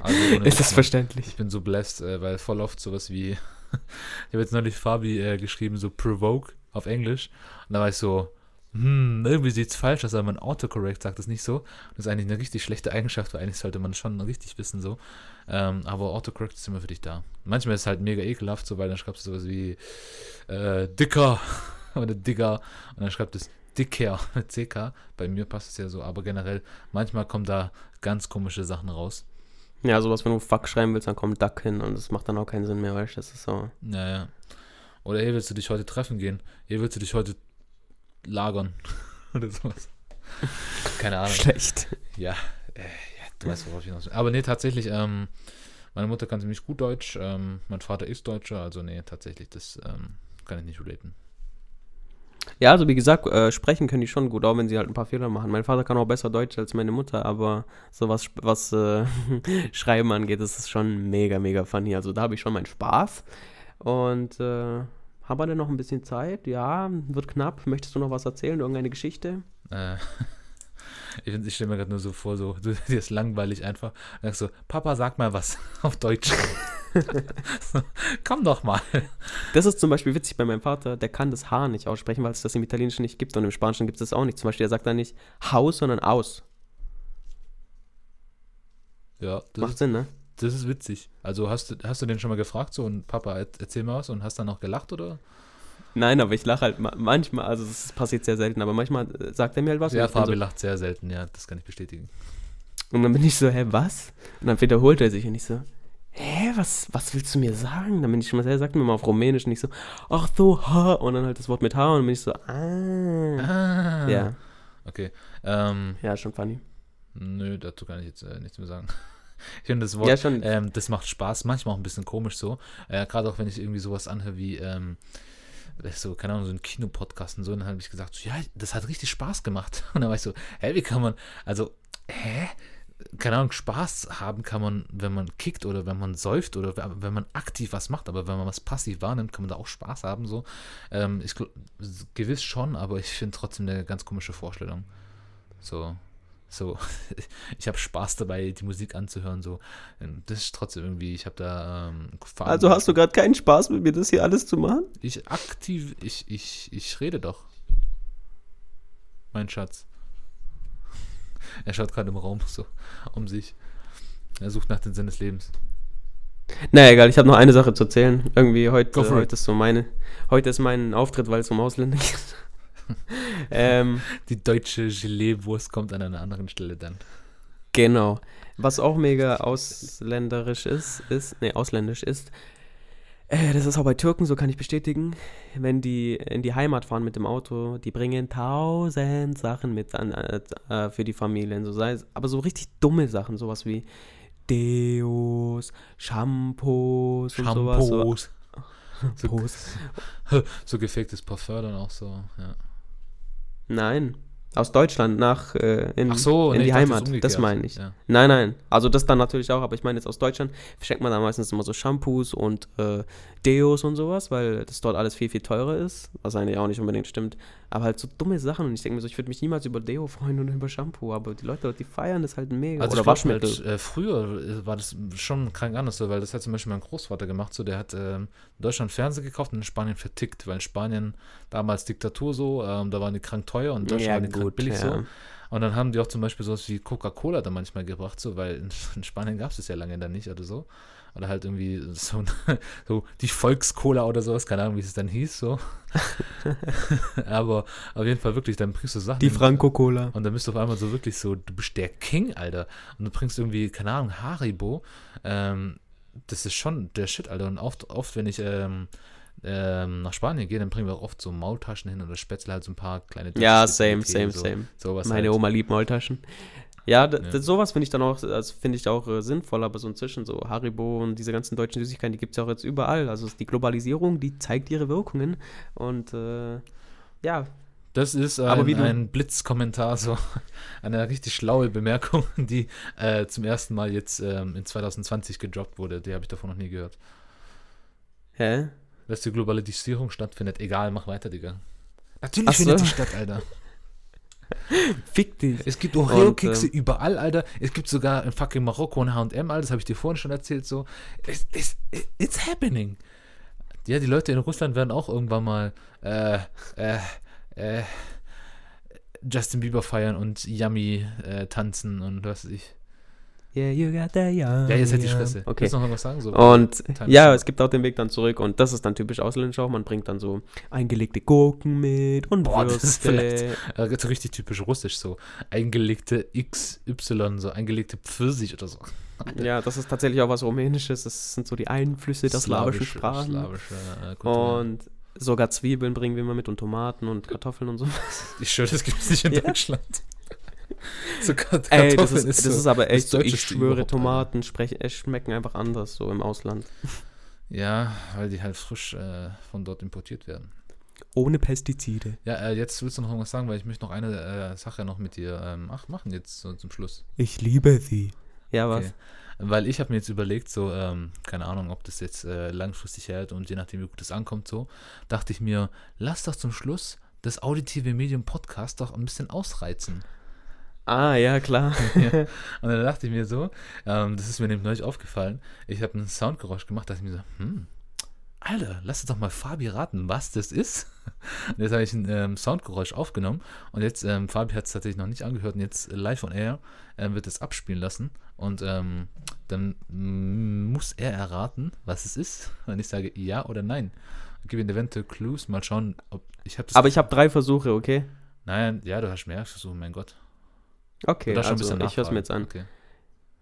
S2: Also, [laughs]
S1: ist das
S2: Mann.
S1: verständlich.
S2: Ich bin so blessed, äh, weil voll oft sowas wie, [laughs] ich habe jetzt neulich Fabi äh, geschrieben, so provoke auf Englisch. Und da war ich so, hm, irgendwie sieht's falsch aus, aber mein Autocorrect sagt das nicht so. Das ist eigentlich eine richtig schlechte Eigenschaft, weil eigentlich sollte man schon richtig wissen so. Ähm, aber Autocorrect ist immer für dich da. Manchmal ist es halt mega ekelhaft, so, weil dann schreibst du sowas wie äh, dicker [laughs] oder digger und dann schreibt es dicker [laughs] mit CK. Bei mir passt es ja so, aber generell, manchmal kommen da ganz komische Sachen raus.
S1: Ja, sowas, wenn du Fuck schreiben willst, dann kommt Duck hin und das macht dann auch keinen Sinn mehr, weißt du, das ist so.
S2: Naja. Oder hier willst du dich heute treffen gehen? Hier willst du dich heute lagern? [laughs] Oder sowas. Keine Ahnung.
S1: Schlecht.
S2: Ja, äh, ja, du weißt, worauf ich hinaus will. Aber nee, tatsächlich, ähm, meine Mutter kann ziemlich gut Deutsch, ähm, mein Vater ist Deutscher, also nee, tatsächlich, das ähm, kann ich nicht relaten.
S1: Ja, also wie gesagt, äh, sprechen können die schon gut, auch wenn sie halt ein paar Fehler machen. Mein Vater kann auch besser Deutsch als meine Mutter, aber so was, was äh, [laughs] Schreiben angeht, ist schon mega, mega funny. Also da habe ich schon meinen Spaß. Und äh, haben wir denn noch ein bisschen Zeit? Ja, wird knapp. Möchtest du noch was erzählen? Irgendeine Geschichte?
S2: Äh, [laughs] ich ich stelle mir gerade nur so vor, so, du, [laughs] dir ist langweilig einfach. Dann sagst du, Papa, sag mal was [laughs] auf Deutsch. [laughs] so, komm doch mal.
S1: Das ist zum Beispiel witzig bei meinem Vater, der kann das H nicht aussprechen, weil es das im Italienischen nicht gibt und im Spanischen gibt es das auch nicht. Zum Beispiel, er sagt dann nicht Haus, sondern aus.
S2: Ja, das
S1: Macht
S2: ist,
S1: Sinn, ne?
S2: das ist witzig. Also hast du, hast du den schon mal gefragt, so, und Papa, er- erzähl mal was und hast dann auch gelacht, oder?
S1: Nein, aber ich lache halt ma manchmal, also es passiert sehr selten, aber manchmal äh, sagt er mir halt was.
S2: Ja, Fabi
S1: so,
S2: lacht sehr selten, ja, das kann ich bestätigen.
S1: Und dann bin ich so, hä, was? Und dann wiederholt er sich und ich so, hä, was, was willst du mir sagen? Dann bin ich schon mal, er sagt mir mal auf Rumänisch und ich so, ach so, ha, und dann halt das Wort mit H und dann bin ich so, ah.
S2: Ah.
S1: Ja,
S2: Okay. Ähm,
S1: ja, schon funny.
S2: nö, dazu kann ich jetzt äh, nichts mehr sagen. [laughs] Ich finde das Wort,
S1: Ja, schon.
S2: ähm, das macht Spaß, manchmal auch ein bisschen komisch so. Äh, Gerade auch wenn ich irgendwie sowas anhöre wie, ähm, so, keine Ahnung, so ein Kinopodcast und so, dann habe ich gesagt, so, ja, das hat richtig Spaß gemacht. [laughs] Und dann war ich so, hä, wie kann man, also, hä? Keine Ahnung, Spaß haben kann man, wenn man kickt oder wenn man säuft oder wenn man aktiv was macht, aber wenn man was passiv wahrnimmt, kann man da auch Spaß haben, so. Ähm, ich, gewiss schon, aber ich finde trotzdem eine ganz komische Vorstellung. So, so, [laughs] ich habe Spaß dabei, die Musik anzuhören, so. Ähm, Das ist trotzdem irgendwie, ich habe da ähm,
S1: Also hast du gerade keinen Spaß mit mir, das hier alles zu machen?
S2: ich aktiv, ich, ich, ich rede doch. Mein Schatz. [laughs] er schaut gerade im Raum so um sich. Er sucht nach dem Sinn des Lebens.
S1: Naja, egal, ich habe noch eine Sache zu erzählen. Irgendwie heute, heute ist so meine, heute ist mein Auftritt, weil es um Ausländer [laughs] geht. [laughs] ähm,
S2: Die deutsche Gelee-Wurst kommt an einer anderen Stelle dann.
S1: genau. Was auch mega ausländerisch ist, ist, nee, ausländisch ist, äh, das ist auch bei Türken, so kann ich bestätigen, wenn die in die Heimat fahren mit dem Auto, die bringen tausend Sachen mit an, äh, äh, für die Familien, so sei es, aber so richtig dumme Sachen, sowas wie Deos, Shampoos und sowas. So,
S2: Shampoos. So,
S1: Shampoos. [laughs]
S2: so gefaktes Parfum dann auch so. Ja.
S1: Nein, aus Deutschland nach äh, in,
S2: Ach so,
S1: in
S2: nee,
S1: die Heimat, das
S2: umgekehrt.
S1: meine ich.
S2: Ja.
S1: Nein, nein, also das dann natürlich auch, aber ich meine jetzt aus Deutschland verschenkt man da meistens immer so Shampoos und äh, Deos und sowas, weil das dort alles viel, viel teurer ist, was eigentlich auch nicht unbedingt stimmt, aber halt so dumme Sachen und ich denke mir so, ich würde mich niemals über Deo freuen oder über Shampoo, aber die Leute die feiern das halt mega.
S2: Also
S1: oder Waschmittel.
S2: Halt, äh, früher äh, war das schon krank anders so, weil das hat zum Beispiel mein Großvater gemacht, so der hat ähm, in Deutschland Fernseher gekauft und in Spanien vertickt, weil in Spanien damals Diktatur so, ähm, da waren die krank teuer und in Deutschland
S1: Ja,
S2: waren die krank
S1: gut,
S2: billig
S1: ja.
S2: so. Und dann haben die auch zum Beispiel sowas wie Coca-Cola da manchmal gebracht, so, weil in, [laughs] in Spanien gab es das ja lange dann nicht oder so. Oder halt irgendwie so, [laughs] so die Volkscola oder sowas, keine Ahnung, wie es dann hieß, so. [laughs] Aber auf jeden Fall wirklich, dann bringst du Sachen.
S1: Die Franco-Cola.
S2: und dann bist du auf einmal so wirklich so, du bist der King, Alter. Und du bringst irgendwie, keine Ahnung, Haribo. Ähm, das ist schon der Shit, Alter. Und oft, oft wenn ich ähm, ähm, nach Spanien gehe, dann bringen wir auch oft so Maultaschen hin oder Spätzle, halt so ein paar kleine
S1: Ja,
S2: Stücke
S1: same, same,
S2: so,
S1: same. Meine
S2: halt.
S1: Oma liebt Maultaschen. Ja,
S2: Ja.
S1: sowas finde ich dann auch, also finde ich auch äh, sinnvoll, aber so inzwischen so Haribo und diese ganzen deutschen Süßigkeiten, die gibt es ja auch jetzt überall. Also die Globalisierung, die zeigt ihre Wirkungen und äh, ja,
S2: Das ist
S1: Aber
S2: ein, ein Blitzkommentar, so [laughs] eine richtig schlaue Bemerkung, die äh, zum ersten Mal jetzt ähm, in 2020 gedroppt wurde. Die habe ich davon noch nie gehört.
S1: hä?
S2: Dass die Globalisierung stattfindet. Egal, mach weiter, Digga. Natürlich
S1: Ach so.
S2: findet die statt, Alter.
S1: Fick dich.
S2: Es gibt Oreo-Kekse
S1: ähm,
S2: überall, Alter. Es gibt sogar in fucking Marokko ein H&M, Alter. Das habe ich dir vorhin schon erzählt, so. It's, it's, it's happening. Ja, die Leute in Russland werden auch irgendwann mal äh, äh, äh, Justin Bieber feiern und Yummy äh, tanzen und was weiß ich.
S1: Yeah, you got the young.
S2: Ja, jetzt halt die Fresse.
S1: Okay.
S2: Willst du noch was sagen? So,
S1: Und ja, es gibt auch den Weg dann zurück und das ist dann typisch ausländisch auch. Man bringt dann so eingelegte Gurken mit und
S2: Boah, das ist
S1: Würste.
S2: äh, richtig typisch russisch, so. Eingelegte XY, so eingelegte Pfirsich oder so.
S1: Ja, das ist tatsächlich auch was Rumänisches. Das sind so die Einflüsse der slawischen
S2: Slawische-
S1: Sprachen.
S2: Slawische äh.
S1: Und sogar Zwiebeln bringen wir immer mit und Tomaten und Kartoffeln und so.
S2: Ich schwöre, das gibt es nicht in
S1: Ja.
S2: Deutschland. [laughs] So
S1: Ey, das
S2: Kartoffeln
S1: ist, das
S2: so
S1: ist aber
S2: das
S1: echt so, ich schwöre, Tomaten sprechen, äh, schmecken einfach anders so im Ausland. [laughs]
S2: Ja, weil die halt frisch äh, von dort importiert werden.
S1: Ohne Pestizide.
S2: Ja, äh, jetzt willst du noch irgendwas sagen, weil ich möchte noch eine äh, Sache noch mit dir ähm, ach, machen jetzt so zum Schluss.
S1: Ich liebe sie. Ja, was?
S2: Okay. Weil ich habe mir jetzt überlegt, so, ähm, keine Ahnung, ob das jetzt äh, langfristig hält und je nachdem, wie gut es ankommt, so, dachte ich mir, lass doch zum Schluss das auditive Medium Podcast doch ein bisschen ausreizen.
S1: Ah, ja, klar. [laughs]
S2: ja. Und dann dachte ich mir so, ähm, das ist mir nämlich neulich aufgefallen, ich habe ein Soundgeräusch gemacht, dachte ich mir so, hm, Alter, lass uns doch mal Fabi raten, was das ist. Und jetzt habe ich ein ähm, Soundgeräusch aufgenommen und jetzt, ähm, Fabi hat es tatsächlich noch nicht angehört und jetzt äh, live on air ähm, wird es abspielen lassen und ähm, dann muss er erraten, was es ist. Und ich sage ja oder nein. Ich gebe ihm eventuell Clues, mal schauen, ob ich habe
S1: Aber ich habe drei Versuche, okay?
S2: Nein, ja, du hast mehr Versuche, mein Gott.
S1: Okay, also ich höre es mir jetzt an.
S2: Okay.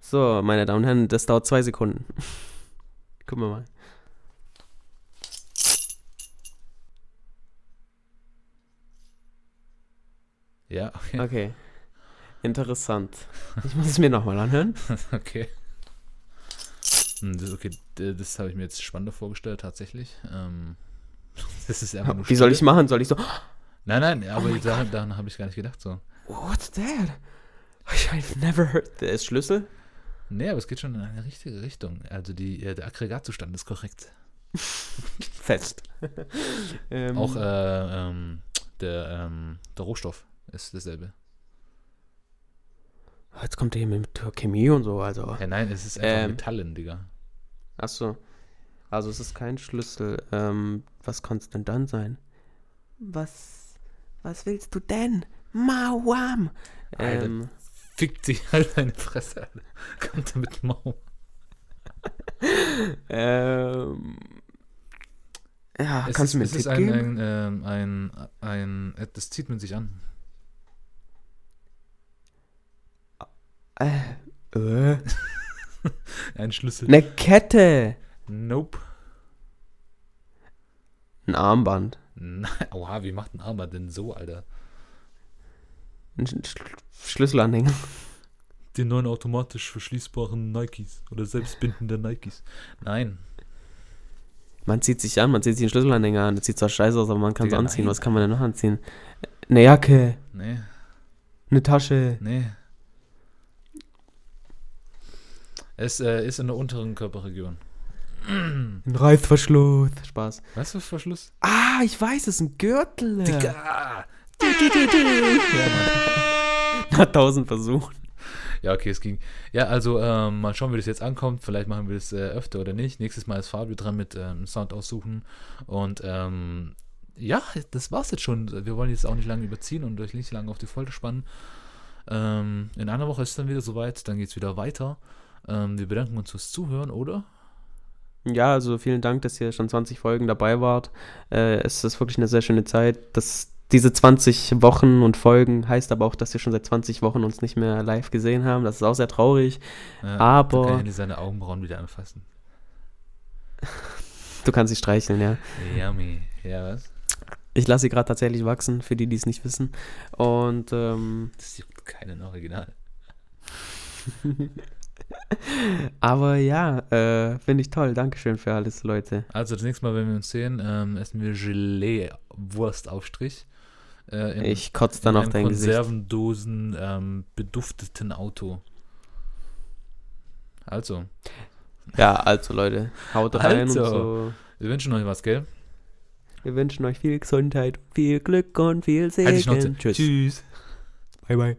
S1: So, meine Damen und Herren, das dauert zwei Sekunden. [laughs] Gucken wir mal.
S2: Ja, okay.
S1: Okay. Interessant. Ich muss es mir nochmal anhören. [laughs]
S2: Okay. Hm, Das, okay, das habe ich mir jetzt spannender vorgestellt, tatsächlich. Ähm, [laughs] das ist einfach
S1: Wie soll ich machen? Soll ich so,
S2: Nein, nein, [gasps] aber
S1: my
S2: daran, daran habe ich gar nicht gedacht. So.
S1: what's that? [laughs] I've never heard. Der ist Schlüssel?
S2: Nee, aber es geht schon in eine richtige Richtung. Also die, äh, der Aggregatzustand ist korrekt. [laughs]
S1: Fest. [laughs] ähm,
S2: Auch äh, ähm, der, ähm, der Rohstoff ist dasselbe.
S1: Jetzt kommt er hier mit Chemie und so, also.
S2: Ja, nein, es ist einfach
S1: Ähm.
S2: Metallen, Digga.
S1: Achso. Also es ist kein Schlüssel. Ähm, was kann es denn dann sein? Was, was willst du denn? Mauam!
S2: Alter.
S1: Ähm,
S2: Fick dich, [laughs] halt deine Fresse, Alter. Kommt mit Mau.
S1: Ähm, ja,
S2: Es
S1: kannst
S2: ist,
S1: du mir
S2: es
S1: einen
S2: ist
S1: Tipp
S2: ein,
S1: geben?
S2: ein, ähm, ein, ein, das zieht man sich an.
S1: Äh, äh, [laughs]
S2: Ein Schlüssel.
S1: eine Kette.
S2: Nope.
S1: Ein Armband.
S2: Nein, oha, wie macht ein Armer denn so, Alter?
S1: Ein Sch Sch Schlüsselanhänger.
S2: Die neuen automatisch verschließbaren Nikes oder selbstbindende Nikes. Nein.
S1: Man zieht sich an, man zieht sich einen Schlüsselanhänger an. Das sieht zwar scheiße aus, aber man kann es anziehen.
S2: nein.
S1: Was kann man denn noch anziehen? Eine Jacke,
S2: Nee,
S1: eine Tasche.
S2: nee. Es äh, ist in der unteren Körperregion. [clears throat]
S1: Ein Reißverschluss. Spaß.
S2: Was für Verschluss?
S1: Ah, ich weiß, es ist ein Gürtel.
S2: Digga! Ja.
S1: Hat tausend versucht.
S2: Ja, okay, es ging. Ja, also ähm, mal schauen, wie das jetzt ankommt. Vielleicht machen wir das äh, öfter oder nicht. Nächstes Mal ist Fabio dran mit ähm, Sound aussuchen. Und ähm, ja, das war's jetzt schon. Wir wollen jetzt auch nicht lange überziehen und euch nicht lange auf die Folter spannen. Ähm, in einer Woche ist es dann wieder soweit. Dann geht's wieder weiter. Ähm, wir bedanken uns fürs Zuhören, oder?
S1: Ja, also vielen Dank, dass ihr schon 20 Folgen dabei wart. Äh, es ist wirklich eine sehr schöne Zeit. Das, diese 20 Wochen und Folgen heißt aber auch, dass wir schon seit 20 Wochen uns nicht mehr live gesehen haben. Das ist auch sehr traurig.
S2: Äh,
S1: Aber-
S2: kann Henry seine Augenbrauen wieder anfassen.
S1: Du kannst sie streicheln, ja.
S2: Yummy. Ja, was?
S1: Ich lasse sie gerade tatsächlich wachsen, für die, die es nicht wissen. Und ähm,
S2: Das juckt keinen Original. [laughs]
S1: aber ja, äh, finde ich toll. Dankeschön für alles, Leute.
S2: Also das nächste Mal, wenn wir uns sehen, ähm, essen wir Gelee-Wurstaufstrich. Äh, in,
S1: Ich kotze dann auf dein Gesicht.
S2: Konservendosen ähm, bedufteten Auto. Also,
S1: Ja, also Leute, haut rein
S2: Also.
S1: und so.
S2: wir wünschen euch was, gell?
S1: Wir wünschen euch viel Gesundheit, viel Glück und viel
S2: Halt.
S1: Segen. Tschüss.
S2: Tschüss.
S1: Bye, bye.